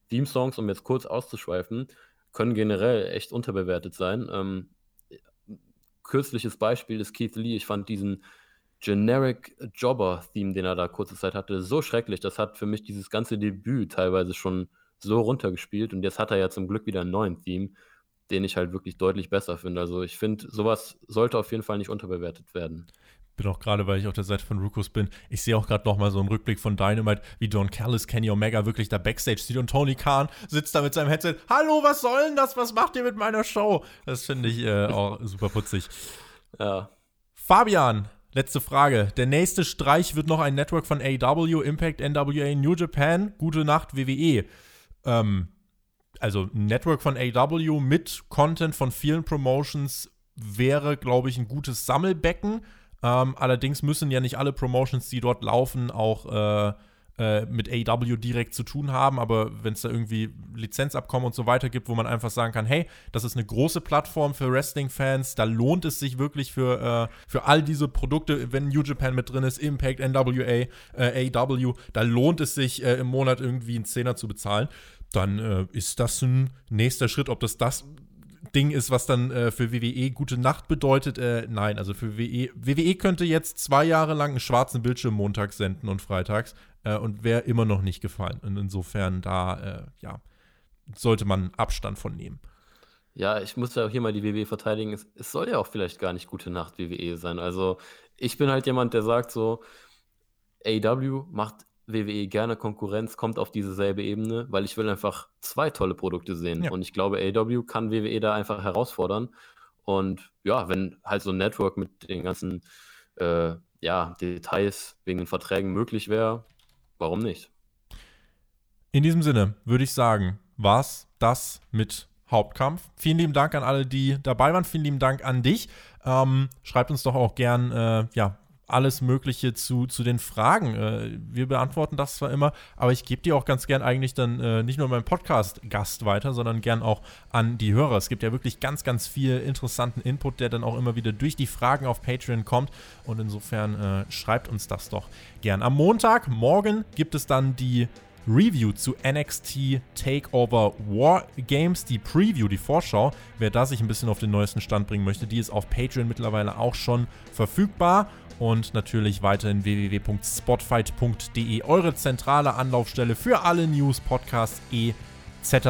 Theme-Songs, um jetzt kurz auszuschweifen, können generell echt unterbewertet sein. Ähm, kürzliches Beispiel ist Keith Lee. Ich fand diesen Generic Jobber-Theme, den er da kurze Zeit hatte, so schrecklich. Das hat für mich dieses ganze Debüt teilweise schon so runtergespielt und jetzt hat er ja zum Glück wieder einen neuen Theme den ich halt wirklich deutlich besser finde. Also ich finde, sowas sollte auf jeden Fall nicht unterbewertet werden. Bin auch gerade, weil ich auf der Seite von Rukos bin, ich sehe auch gerade nochmal so einen Rückblick von Dynamite, wie Don Callis, Kenny Omega wirklich da Backstage sieht und Tony Khan sitzt da mit seinem Headset. Hallo, was soll denn das? Was macht ihr mit meiner Show? Das finde ich äh, auch super putzig. Ja. Fabian, letzte Frage. Der nächste Streich wird noch ein Network von AW, Impact, NWA, New Japan. Gute Nacht, WWE. Ähm, also ein Network von AW mit Content von vielen Promotions wäre, glaube ich, ein gutes Sammelbecken. Ähm, allerdings müssen ja nicht alle Promotions, die dort laufen, auch äh, äh, mit AW direkt zu tun haben. Aber wenn es da irgendwie Lizenzabkommen und so weiter gibt, wo man einfach sagen kann, hey, das ist eine große Plattform für Wrestling-Fans, da lohnt es sich wirklich für, äh, für all diese Produkte, wenn New Japan mit drin ist, Impact, NWA, äh, AW, da lohnt es sich äh, im Monat irgendwie einen Zehner zu bezahlen dann äh, ist das ein nächster Schritt. Ob das das Ding ist, was dann äh, für WWE gute Nacht bedeutet, äh, nein. Also für WWE, WWE könnte jetzt zwei Jahre lang einen schwarzen Bildschirm montags senden und freitags äh, und wäre immer noch nicht gefallen. Und insofern da, äh, ja, sollte man Abstand von nehmen. Ja, ich muss ja auch hier mal die WWE verteidigen. Es, es soll ja auch vielleicht gar nicht gute Nacht WWE sein. Also ich bin halt jemand, der sagt so, AW macht WWE gerne Konkurrenz, kommt auf dieselbe Ebene, weil ich will einfach zwei tolle Produkte sehen. Ja. Und ich glaube, AW kann WWE da einfach herausfordern. Und ja, wenn halt so ein Network mit den ganzen äh, ja, Details wegen den Verträgen möglich wäre, warum nicht? In diesem Sinne würde ich sagen, war's das mit Hauptkampf. Vielen lieben Dank an alle, die dabei waren. Vielen lieben Dank an dich. Ähm, schreibt uns doch auch gern, äh, ja, alles Mögliche zu, zu den Fragen. Äh, wir beantworten das zwar immer, aber ich gebe die auch ganz gern eigentlich dann äh, nicht nur meinem Podcast-Gast weiter, sondern gern auch an die Hörer. Es gibt ja wirklich ganz, ganz viel interessanten Input, der dann auch immer wieder durch die Fragen auf Patreon kommt. Und insofern äh, schreibt uns das doch gern. Am Montag, morgen, gibt es dann die Review zu NXT Takeover War Games, die Preview, die Vorschau. Wer da sich ein bisschen auf den neuesten Stand bringen möchte, die ist auf Patreon mittlerweile auch schon verfügbar und natürlich weiterhin www.spotfight.de, eure zentrale Anlaufstelle für alle News, Podcasts etc.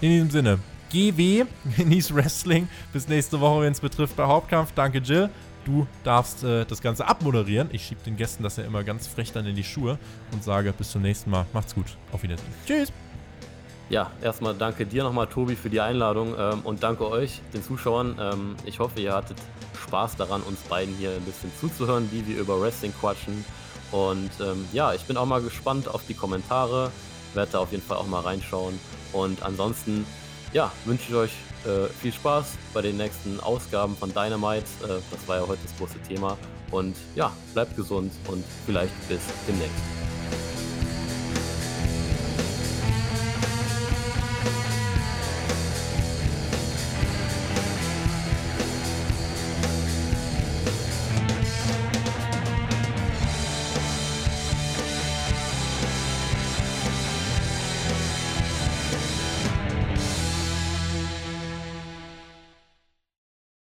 In diesem Sinne, GW, genieß Wrestling. Bis nächste Woche, wenn es betrifft bei Hauptkampf. Danke, Jill. Du darfst äh, das Ganze abmoderieren. Ich schiebe den Gästen das ja immer ganz frech dann in die Schuhe und sage bis zum nächsten Mal. Macht's gut. Auf Wiedersehen. Tschüss. Ja, erstmal danke dir nochmal, Tobi, für die Einladung ähm, und danke euch, den Zuschauern. Ähm, ich hoffe, ihr hattet Spaß daran, uns beiden hier ein bisschen zuzuhören, wie wir über Wrestling quatschen. Und ähm, ja, ich bin auch mal gespannt auf die Kommentare, werde da auf jeden Fall auch mal reinschauen. Und ansonsten, ja, wünsche ich euch äh, viel Spaß bei den nächsten Ausgaben von Dynamite. Äh, das war ja heute das große Thema. Und ja, bleibt gesund und vielleicht bis demnächst.